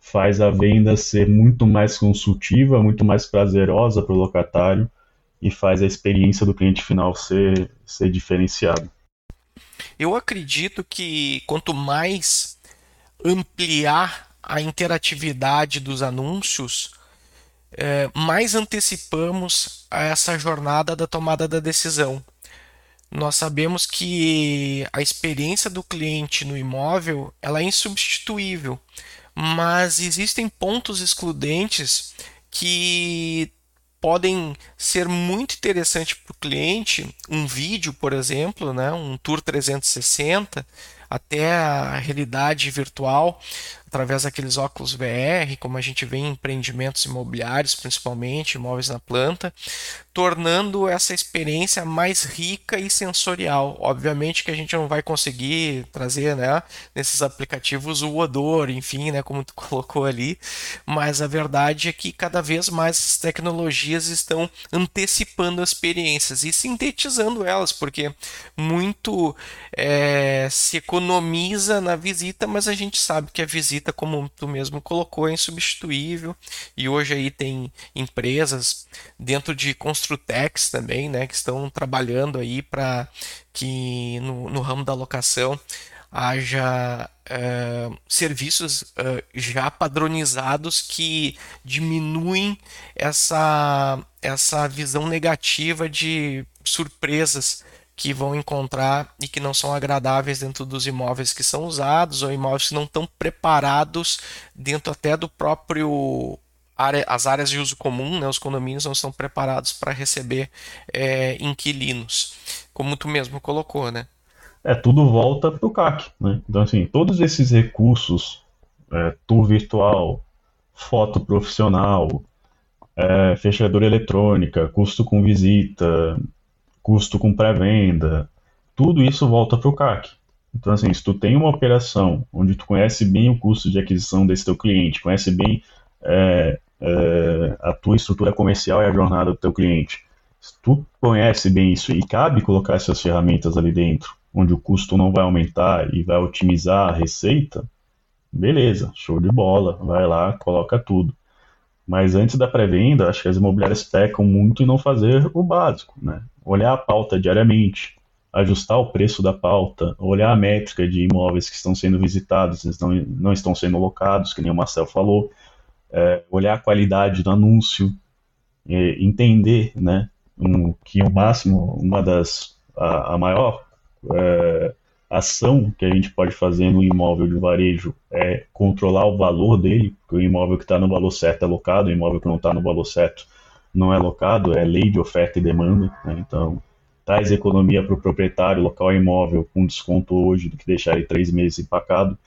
faz a venda ser muito mais consultiva, muito mais prazerosa para o locatário e faz a experiência do cliente final ser, ser diferenciada. Eu acredito que quanto mais ampliar a interatividade dos anúncios, é, mais antecipamos essa jornada da tomada da decisão. Nós sabemos que a experiência do cliente no imóvel ela é insubstituível mas existem pontos excludentes que podem ser muito interessantes para o cliente. Um vídeo, por exemplo, né, um tour 360, até a realidade virtual, através daqueles óculos VR, como a gente vê em empreendimentos imobiliários, principalmente imóveis na planta, tornando essa experiência mais rica e sensorial. Obviamente que a gente não vai conseguir trazer, né, nesses aplicativos o odor, enfim, né, como tu colocou ali, mas a verdade é que cada vez mais as tecnologias estão antecipando as experiências e sintetizando elas, porque muito é, se economiza na visita, mas a gente sabe que a visita, como tu mesmo colocou, é insubstituível. E hoje aí tem empresas dentro de Construtex também, né, que estão trabalhando aí para que no, no, ramo da locação haja uh, serviços uh, já padronizados que diminuem essa, essa visão negativa de surpresas que vão encontrar e que não são agradáveis dentro dos imóveis que são usados ou imóveis que não estão preparados dentro até do próprio área, as áreas de uso comum, né, os condomínios não estão preparados para receber é, inquilinos, como tu mesmo colocou, né? É, tudo volta para o CAC, né? Então, assim, todos esses recursos, é, tour virtual, foto profissional, é, fechadura eletrônica, custo com visita, custo com pré-venda, tudo isso volta para o CAC. Então, assim, se tu tem uma operação onde tu conhece bem o custo de aquisição desse teu cliente, conhece bem é, é, a tua estrutura comercial e a jornada do teu cliente. Se tu conhece bem isso e cabe colocar essas ferramentas ali dentro, onde o custo não vai aumentar e vai otimizar a receita, beleza, show de bola, vai lá, coloca tudo. Mas antes da pré-venda, acho que as imobiliárias pecam muito em não fazer o básico, né? Olhar a pauta diariamente, ajustar o preço da pauta, olhar a métrica de imóveis que estão sendo visitados, eles não, não estão sendo locados, que nem o Marcel falou, é, olhar a qualidade do anúncio, é, entender, né, um, que o máximo, uma das, a, a maior é, ação que a gente pode fazer no imóvel de varejo é controlar o valor dele, porque o imóvel que está no valor certo é locado, o imóvel que não está no valor certo não é locado, é lei de oferta e demanda, né? então traz economia para o proprietário local imóvel com desconto hoje do que deixar ele três meses empacado.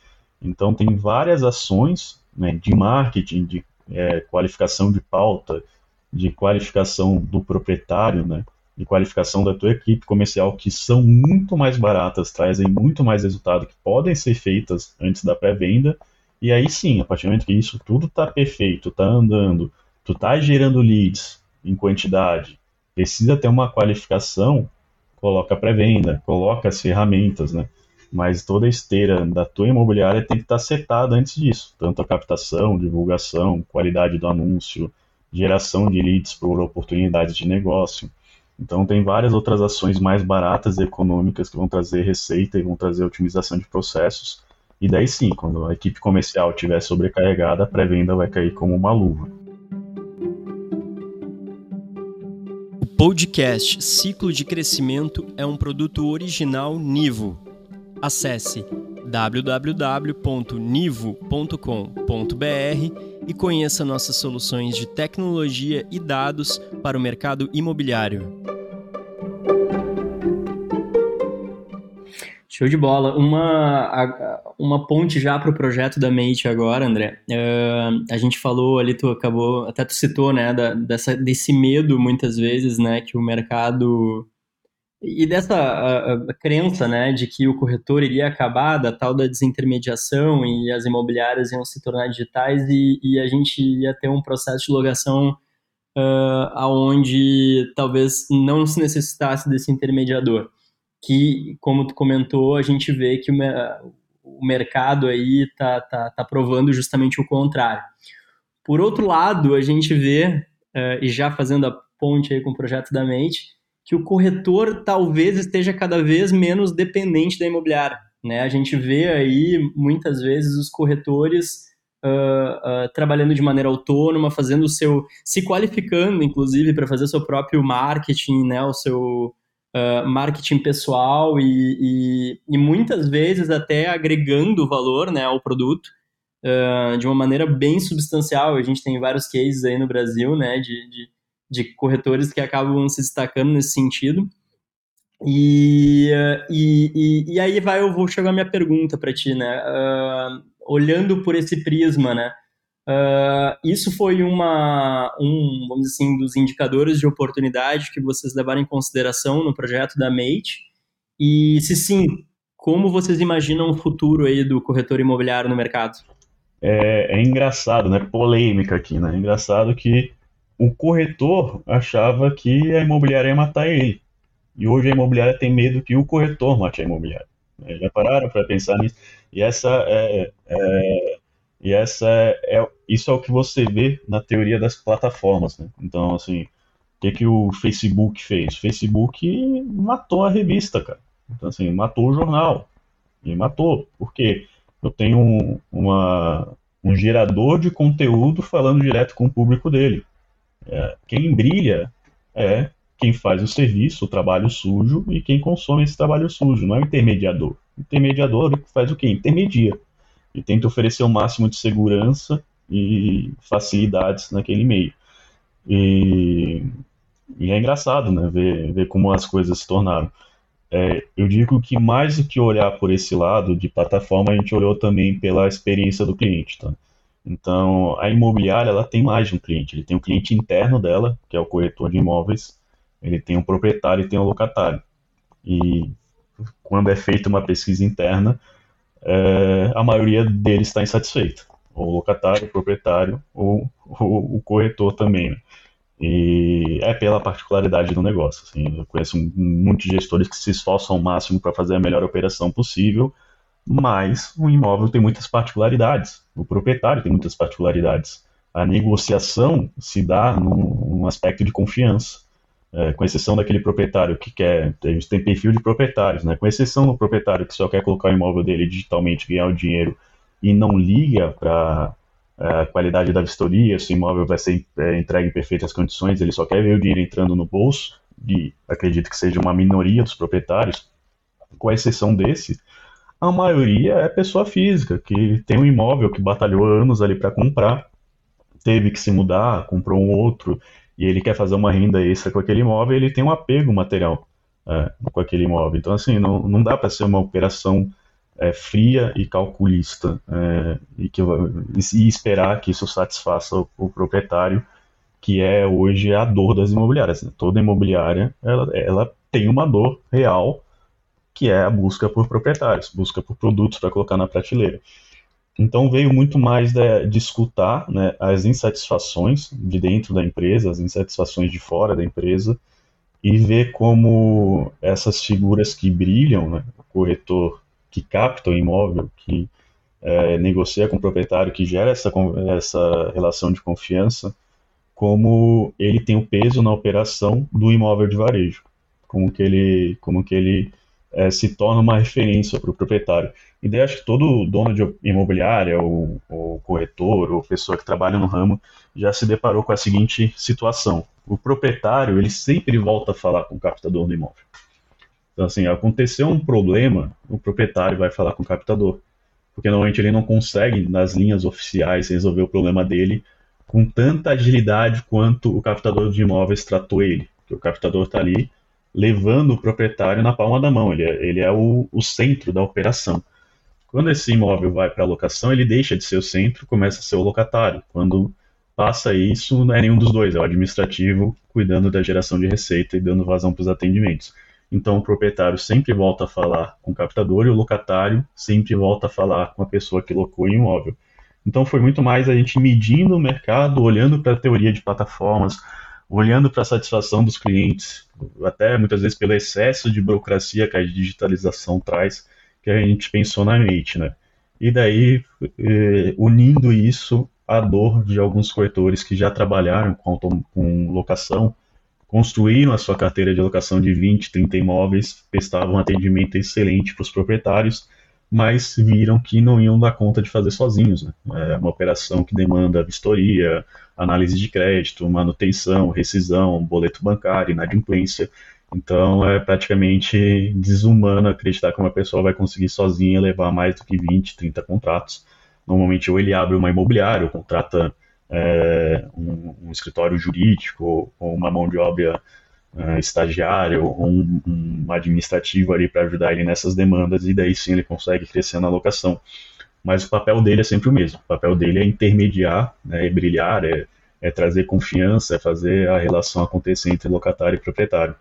Então tem várias ações né, de marketing, de é, qualificação de pauta, de qualificação do proprietário, né, de qualificação da tua equipe comercial, que são muito mais baratas, trazem muito mais resultado, que podem ser feitas antes da pré-venda. E aí sim, a partir do momento que isso tudo está perfeito, está andando, tu está gerando leads em quantidade, precisa ter uma qualificação, coloca pré-venda, coloca as ferramentas, né? mas toda a esteira da tua imobiliária tem que estar setada antes disso, tanto a captação, divulgação, qualidade do anúncio, geração de leads por oportunidades de negócio. Então tem várias outras ações mais baratas e econômicas que vão trazer receita e vão trazer otimização de processos. E daí sim, quando a equipe comercial estiver sobrecarregada, a pré-venda vai cair como uma luva. O podcast Ciclo de Crescimento é um produto original Nivo Acesse www.nivo.com.br e conheça nossas soluções de tecnologia e dados para o mercado imobiliário. Show de bola. Uma, uma ponte já para o projeto da Mate agora, André. Uh, a gente falou ali, tu acabou, até tu citou, né, da, dessa, desse medo muitas vezes, né, que o mercado e dessa a, a crença, né, de que o corretor iria acabar da tal da desintermediação e as imobiliárias iam se tornar digitais e, e a gente ia ter um processo de locação uh, aonde talvez não se necessitasse desse intermediador. Que, como tu comentou, a gente vê que o, o mercado aí tá, tá, tá provando justamente o contrário. Por outro lado, a gente vê, uh, e já fazendo a ponte aí com o projeto da Mente, que o corretor talvez esteja cada vez menos dependente da imobiliária. Né? A gente vê aí muitas vezes os corretores uh, uh, trabalhando de maneira autônoma, fazendo o seu, se qualificando, inclusive, para fazer o seu próprio marketing, né? o seu uh, marketing pessoal e, e, e, muitas vezes até agregando valor né, ao produto. de uma maneira bem substancial. A gente tem vários cases aí no Brasil, né, de, de de corretores que acabam se destacando nesse sentido. E, e, e, e, aí vai, eu vou chegar a minha pergunta para ti, né? Uh, olhando por esse prisma, né? Uh, isso foi uma, um, vamos dizer assim, dos indicadores de oportunidade que vocês levaram em consideração no projeto da Mate? E se sim, como vocês imaginam o futuro aí do corretor imobiliário no mercado? É, é engraçado, né? Polêmica aqui, né? É engraçado que o corretor achava que a imobiliária ia matar ele. E hoje a imobiliária tem medo que o corretor mate a imobiliária. É, já pararam para pensar nisso? E essa é, é e essa é, é, isso é o que você vê na teoria das plataformas. Né? Então, assim, o que, que o Facebook fez? O Facebook matou a revista, cara. Então, assim, matou o jornal. E matou. Por quê? Eu tenho um, uma, um gerador de conteúdo falando direto com o público dele. É, quem brilha é quem faz o serviço, o trabalho sujo, e quem consome esse trabalho sujo, não é o intermediador. O intermediador faz o quê? Intermedia. E tenta oferecer o máximo de segurança e facilidades naquele meio. E, e é engraçado, né, ver, ver como as coisas se tornaram. É, eu digo que mais do que olhar por esse lado de plataforma, a gente olhou também pela experiência do cliente. Tá? Então, a imobiliária ela tem mais de um cliente. Ele tem o um cliente interno dela, que é o corretor de imóveis, ele tem um proprietário e tem um locatário. E quando é feita uma pesquisa interna, é, a maioria deles está insatisfeita. O locatário, o proprietário ou o, o corretor também. Né? E é pela particularidade do negócio. Assim, eu conheço muitos gestores que se esforçam ao máximo para fazer a melhor operação possível, mas o imóvel tem muitas particularidades, o proprietário tem muitas particularidades. A negociação se dá num, num aspecto de confiança, é, com exceção daquele proprietário que quer, a gente tem perfil de proprietários, né? com exceção do proprietário que só quer colocar o imóvel dele digitalmente, ganhar o dinheiro e não liga para é, a qualidade da vistoria, se o imóvel vai ser é, entregue em perfeitas condições, ele só quer ver o dinheiro entrando no bolso, e acredito que seja uma minoria dos proprietários, com exceção desse, a maioria é pessoa física, que tem um imóvel que batalhou anos ali para comprar, teve que se mudar, comprou um outro, e ele quer fazer uma renda extra com aquele imóvel, ele tem um apego material é, com aquele imóvel. Então, assim, não, não dá para ser uma operação é, fria e calculista é, e, que, e esperar que isso satisfaça o, o, proprietário, que é hoje a dor das imobiliárias. Né? Toda imobiliária ela, ela tem uma dor real que é a busca por proprietários, busca por produtos para colocar na prateleira. Então veio muito mais de, de escutar né, as insatisfações de dentro da empresa, as insatisfações de fora da empresa, e ver como essas figuras que brilham, né, o corretor que capta o imóvel, que é, negocia com o proprietário, que gera essa, essa relação de confiança, como ele tem o peso na operação do imóvel de varejo, como que ele, como que ele é, se torna uma referência para o proprietário. E daí acho que todo dono de imobiliária, ou, ou corretor, ou pessoa que trabalha no ramo, já se deparou com a seguinte situação. O proprietário, ele sempre volta a falar com o captador do imóvel. Então, assim, aconteceu um problema, o proprietário vai falar com o captador. Porque normalmente ele não consegue, nas linhas oficiais, resolver o problema dele com tanta agilidade quanto o captador de imóveis tratou ele. Porque o captador está ali levando o proprietário na palma da mão, ele é, ele é o, o centro da operação. Quando esse imóvel vai para locação, ele deixa de ser o centro, começa a ser o locatário. Quando passa isso, não é nenhum dos dois, é o administrativo cuidando da geração de receita e dando vazão para os atendimentos. Então o proprietário sempre volta a falar com o captador e o locatário sempre volta a falar com a pessoa que locou o imóvel. Então foi muito mais a gente medindo o mercado, olhando para a teoria de plataformas, olhando para a satisfação dos clientes, até muitas vezes pelo excesso de burocracia que a digitalização traz, que a gente pensou na Mate, né? E daí, eh, unindo isso à dor de alguns corretores que já trabalharam com, com locação, construíram a sua carteira de locação de 20, 30 imóveis, prestavam atendimento excelente para os proprietários, mas viram que não iam dar conta de fazer sozinhos. Né? É uma operação que demanda vistoria, análise de crédito, manutenção, rescisão, boleto bancário, inadimplência. Então é praticamente desumano acreditar que uma pessoa vai conseguir sozinha levar mais do que 20, 30 contratos. Normalmente ou ele abre uma imobiliária, ou contrata é, um, um, escritório jurídico, ou uma mão de obra uh, estagiário ou um, um administrativo ali para ajudar ele nessas demandas e daí sim ele consegue crescer na alocação. Mas o papel dele é sempre o mesmo. O papel dele é intermediar, né, é brilhar, é, é trazer confiança, é fazer a relação acontecer entre locatário e proprietário.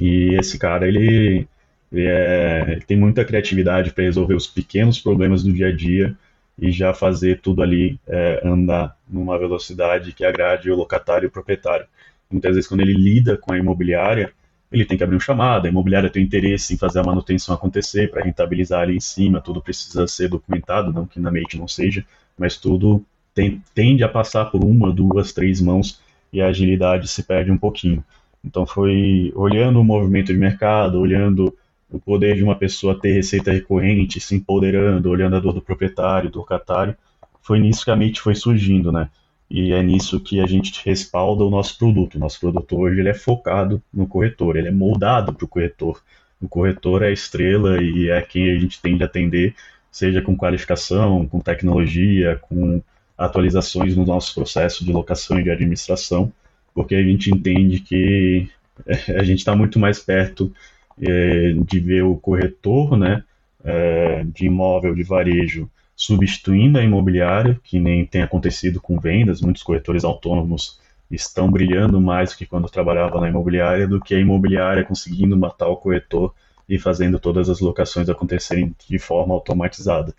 E esse cara, ele, ele, é, ele tem muita criatividade para resolver os pequenos problemas do dia a dia e já fazer tudo ali é, andar numa velocidade que agrade o locatário e o proprietário. Muitas vezes, quando ele lida com a imobiliária, ele tem que abrir um chamado, a imobiliária tem interesse em fazer a manutenção acontecer para rentabilizar ali em cima, tudo precisa ser documentado, não que na Mate não seja, mas tudo tem, tende a passar por uma, duas, três mãos e a agilidade se perde um pouquinho. Então foi olhando o movimento de mercado, olhando o poder de uma pessoa ter receita recorrente, se empoderando, olhando a dor do proprietário, do locatário, foi nisso que a Mate foi surgindo, né? E é nisso que a gente respalda o nosso produto. O nosso produto hoje ele é focado no corretor, ele é moldado para o corretor. O corretor é a estrela e é quem a gente tem de atender, seja com qualificação, com tecnologia, com atualizações no nosso processo de locação e de administração, porque a gente entende que a gente está muito mais perto é, de ver o corretor né, é, de imóvel de varejo substituindo a imobiliária, que nem tem acontecido com vendas, muitos corretores autônomos estão brilhando mais do que quando trabalhava na imobiliária, do que a imobiliária conseguindo matar o corretor e fazendo todas as locações acontecerem de forma automatizada.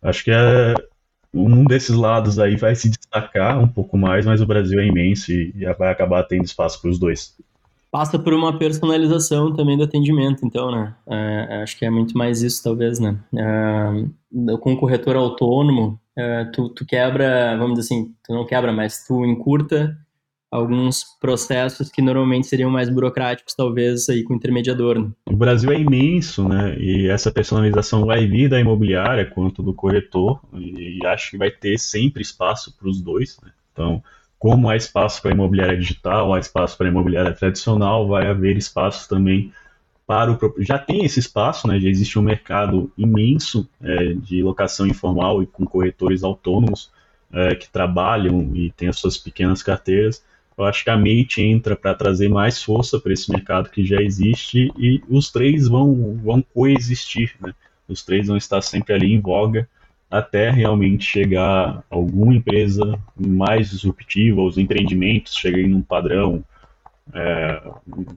Acho que é um desses lados aí vai se destacar um pouco mais, mas o Brasil é imenso e vai acabar tendo espaço para os dois passa por uma personalização também do atendimento, então, né? É, acho que é muito mais isso, talvez, né? É, com o corretor autônomo, é, tu, tu quebra, vamos dizer assim, tu não quebra, mas tu encurta alguns processos que normalmente seriam mais burocráticos, talvez, aí com o intermediador. Né? O Brasil é imenso, né? E essa personalização vai vir da imobiliária quanto do corretor, e acho que vai ter sempre espaço para os dois, né? Então, como há espaço para imobiliária digital, há espaço para imobiliária tradicional, vai haver espaço também para o já tem esse espaço, né? Já existe um mercado imenso é, de locação informal e com corretores autônomos é, que trabalham e têm as suas pequenas carteiras. Eu acho que a Mate entra para trazer mais força para esse mercado que já existe e os três vão, vão coexistir, né? Os três vão estar sempre ali em voga até realmente chegar alguma empresa mais disruptiva, os empreendimentos chegarem num padrão. É,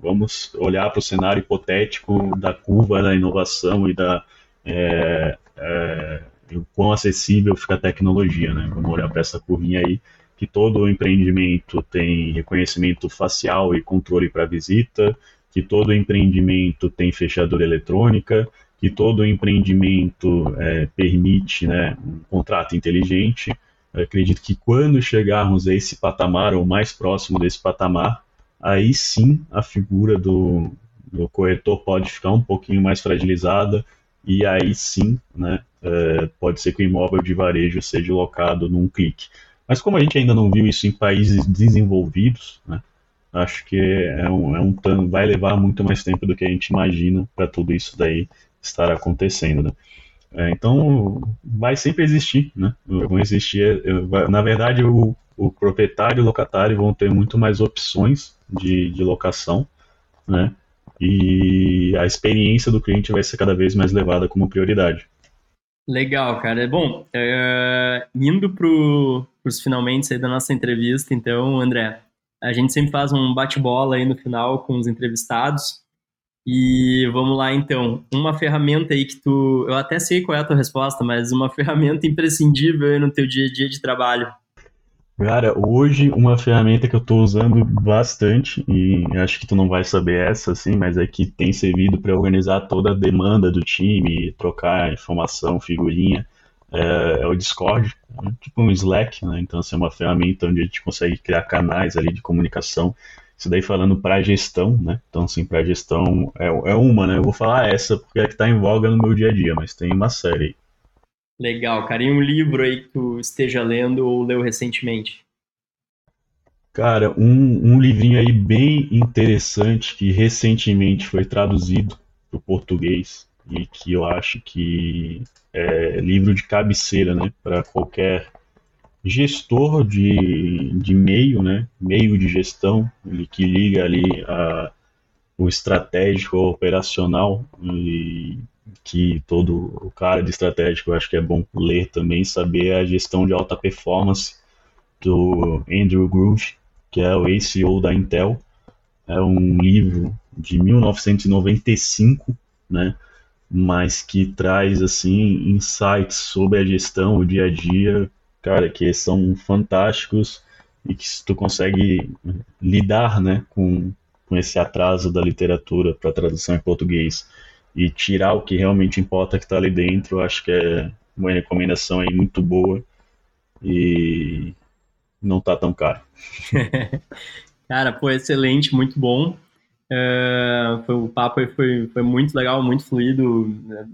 vamos olhar para o cenário hipotético da curva da inovação e da é, é, o quão acessível fica a tecnologia, né? Vamos olhar para essa curvinha aí, que todo empreendimento tem reconhecimento facial e controle para visita, que todo empreendimento tem fechadura eletrônica, que todo empreendimento é, permite né, um contrato inteligente. Eu acredito que quando chegarmos a esse patamar, ou mais próximo desse patamar, aí sim a figura do, do corretor pode ficar um pouquinho mais fragilizada, e aí sim né, é, pode ser que o imóvel de varejo seja locado num clique. Mas como a gente ainda não viu isso em países desenvolvidos, né, acho que é um, é um, vai levar muito mais tempo do que a gente imagina para tudo isso daí estar acontecendo, né? É, então, vai sempre existir, né? Vão existir, na verdade, o, o proprietário e o locatário vão ter muito mais opções de, de locação, né? e a experiência do cliente vai ser cada vez mais levada como prioridade. Legal, cara. Bom, é, indo para os finalmente da nossa entrevista, então, André, a gente sempre faz um bate-bola aí no final com os entrevistados. E vamos lá então, uma ferramenta aí que tu, eu até sei qual é a tua resposta, mas uma ferramenta imprescindível no teu dia a dia de trabalho. Cara, hoje uma ferramenta que eu estou usando bastante, e acho que tu não vai saber essa, assim, mas é que tem servido para organizar toda a demanda do time, trocar informação, figurinha, é, é o Discord, é tipo um Slack, né? Então, assim, é uma ferramenta onde a gente consegue criar canais ali de comunicação. Isso daí falando para gestão, né? Então, assim, para gestão é, é uma, né? Eu vou falar essa porque é que está em voga no meu dia a dia, mas tem uma série Legal, cara. E um livro aí que tu esteja lendo ou leu recentemente? Cara, um, um livrinho aí bem interessante que recentemente foi traduzido para o português e que eu acho que é livro de cabeceira, né, para qualquer gestor de, de meio, né, meio de gestão, ele que liga ali a, o estratégico ao operacional e que todo o cara de estratégico acho que é bom ler também, saber a gestão de alta performance do Andrew Groove, que é o ACO da Intel. É um livro de 1995, né? Mas que traz assim insights sobre a gestão, o dia a dia, cara, que são fantásticos e que tu consegue lidar, né, com, com esse atraso da literatura para tradução em português e tirar o que realmente importa que está ali dentro, acho que é uma recomendação aí muito boa e não tá tão caro. Cara, foi excelente, muito bom. Uh, foi, o papo foi, foi muito legal, muito fluido. Né?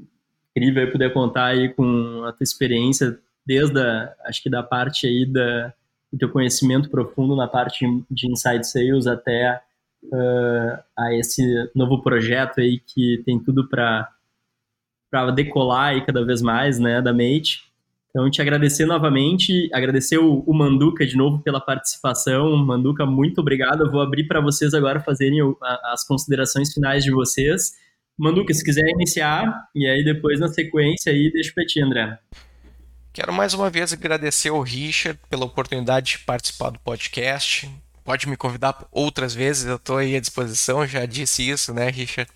Incrível poder contar aí com a tua experiência, desde a, acho que da parte aí da, do teu conhecimento profundo na parte de inside sales até uh, a esse novo projeto aí que tem tudo para para decolar aí cada vez mais, né, da Mate. Então, te agradecer novamente, agradecer o, o, Manduca de novo pela participação. Manduca, muito obrigado. Eu vou abrir para vocês agora fazerem o, a, as considerações finais de vocês. Manduca, se quiser iniciar, e aí depois na sequência aí deixo para ti, André. Quero mais uma vez agradecer ao Richard pela oportunidade de participar do podcast pode me convidar outras vezes, eu estou aí à disposição, já disse isso, né, Richard?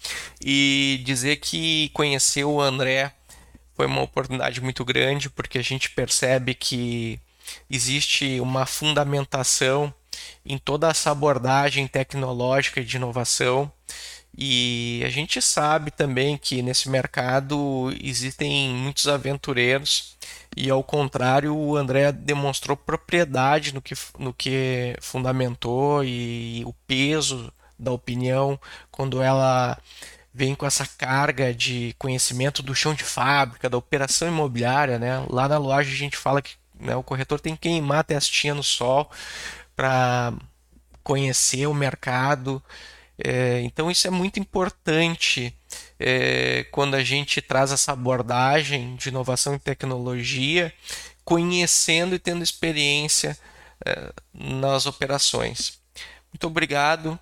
E dizer que conhecer o André foi uma oportunidade muito grande, porque a gente percebe que existe uma fundamentação em toda essa abordagem tecnológica de inovação. E a gente sabe também que nesse mercado existem muitos aventureiros e ao contrário, o André demonstrou propriedade no que, no que fundamentou e o peso da opinião quando ela vem com essa carga de conhecimento do chão de fábrica, da operação imobiliária, né? Lá na loja a gente fala que né, o corretor tem que queimar a testinha no sol para conhecer o mercado. É, então isso é muito importante é, quando a gente traz essa abordagem de inovação e tecnologia, conhecendo e tendo experiência é, nas operações. Muito obrigado.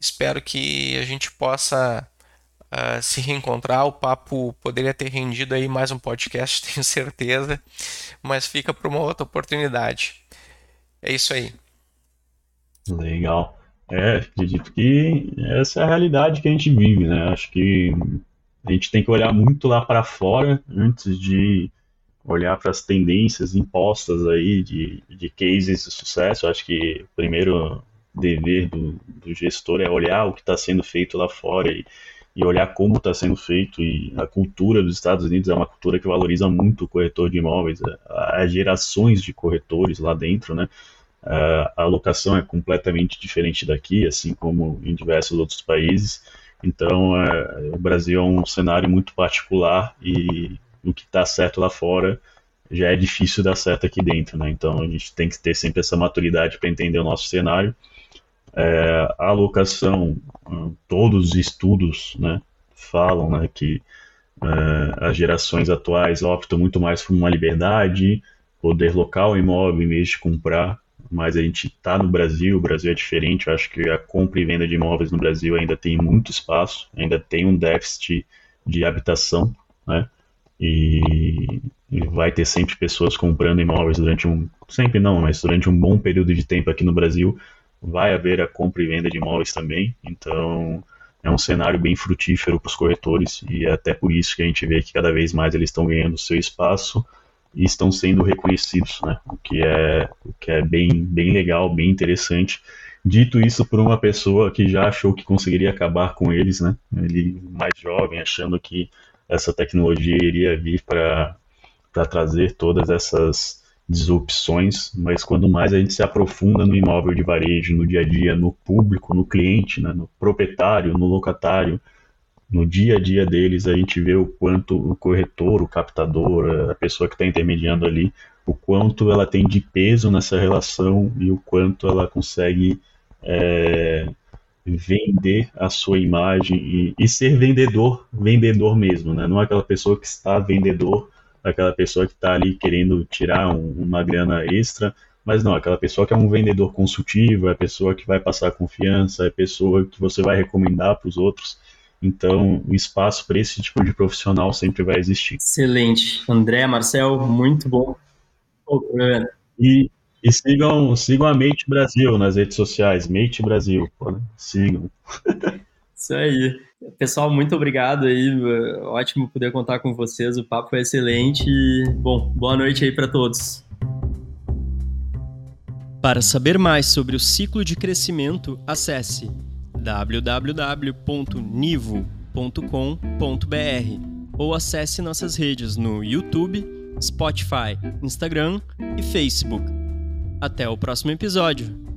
Espero que a gente possa uh, se reencontrar. O papo poderia ter rendido aí mais um podcast, tenho certeza, mas fica para uma outra oportunidade. É isso aí. Legal. É, acredito que essa é a realidade que a gente vive, né? Acho que a gente tem que olhar muito lá para fora antes de olhar para as tendências impostas aí de, de cases de sucesso. Acho que o primeiro dever do, do gestor é olhar o que está sendo feito lá fora e, e olhar como está sendo feito. E a cultura dos Estados Unidos é uma cultura que valoriza muito o corretor de imóveis, as gerações de corretores lá dentro, né? A alocação é completamente diferente daqui, assim como em diversos outros países. Então, é, o Brasil é um cenário muito particular e o que está certo lá fora já é difícil dar certo aqui dentro, né? Então, a gente tem que ter sempre essa maturidade para entender o nosso cenário. É, a alocação, todos os estudos, né, falam, né, que é, as gerações atuais optam muito mais por uma liberdade, poder local imóvel em vez de comprar mas a gente está no Brasil, o Brasil é diferente, eu acho que a compra e venda de imóveis no Brasil ainda tem muito espaço, ainda tem um déficit de habitação, né? E, e vai ter sempre pessoas comprando imóveis durante um, sempre não, mas durante um bom período de tempo aqui no Brasil, vai haver a compra e venda de imóveis também, então é um cenário bem frutífero para os corretores e é até por isso que a gente vê que cada vez mais eles estão ganhando seu espaço e estão sendo reconhecidos, né? O que é, o que é bem, bem legal, bem interessante. Dito isso por uma pessoa que já achou que conseguiria acabar com eles, né? Ele mais jovem, achando que essa tecnologia iria vir para trazer todas essas disrupções, mas quando mais a gente se aprofunda no imóvel de varejo, no dia a dia, no público, no cliente, né, no proprietário, no locatário, no dia a dia deles, a gente vê o quanto o corretor, o captador, a pessoa que está intermediando ali, o quanto ela tem de peso nessa relação e o quanto ela consegue é, vender a sua imagem e, e, ser vendedor, vendedor mesmo, né? Não é aquela pessoa que está vendedor aquela pessoa que está ali querendo tirar um, uma grana extra, mas não, aquela pessoa que é um vendedor consultivo, é a pessoa que vai passar confiança, é a pessoa que você vai recomendar para os outros. Então, o espaço para esse tipo de profissional sempre vai existir. Excelente. André, Marcel, muito bom. E, e sigam, sigam a Mate Brasil nas redes sociais, Mate Brasil. Sigam. Isso aí. Pessoal, muito obrigado aí. Ótimo poder contar com vocês. O papo foi excelente. Bom, boa noite aí para todos. Para saber mais sobre o ciclo de crescimento, acesse www.nivo.com.br ou acesse nossas redes no YouTube, Spotify, Instagram e Facebook. Até o próximo episódio.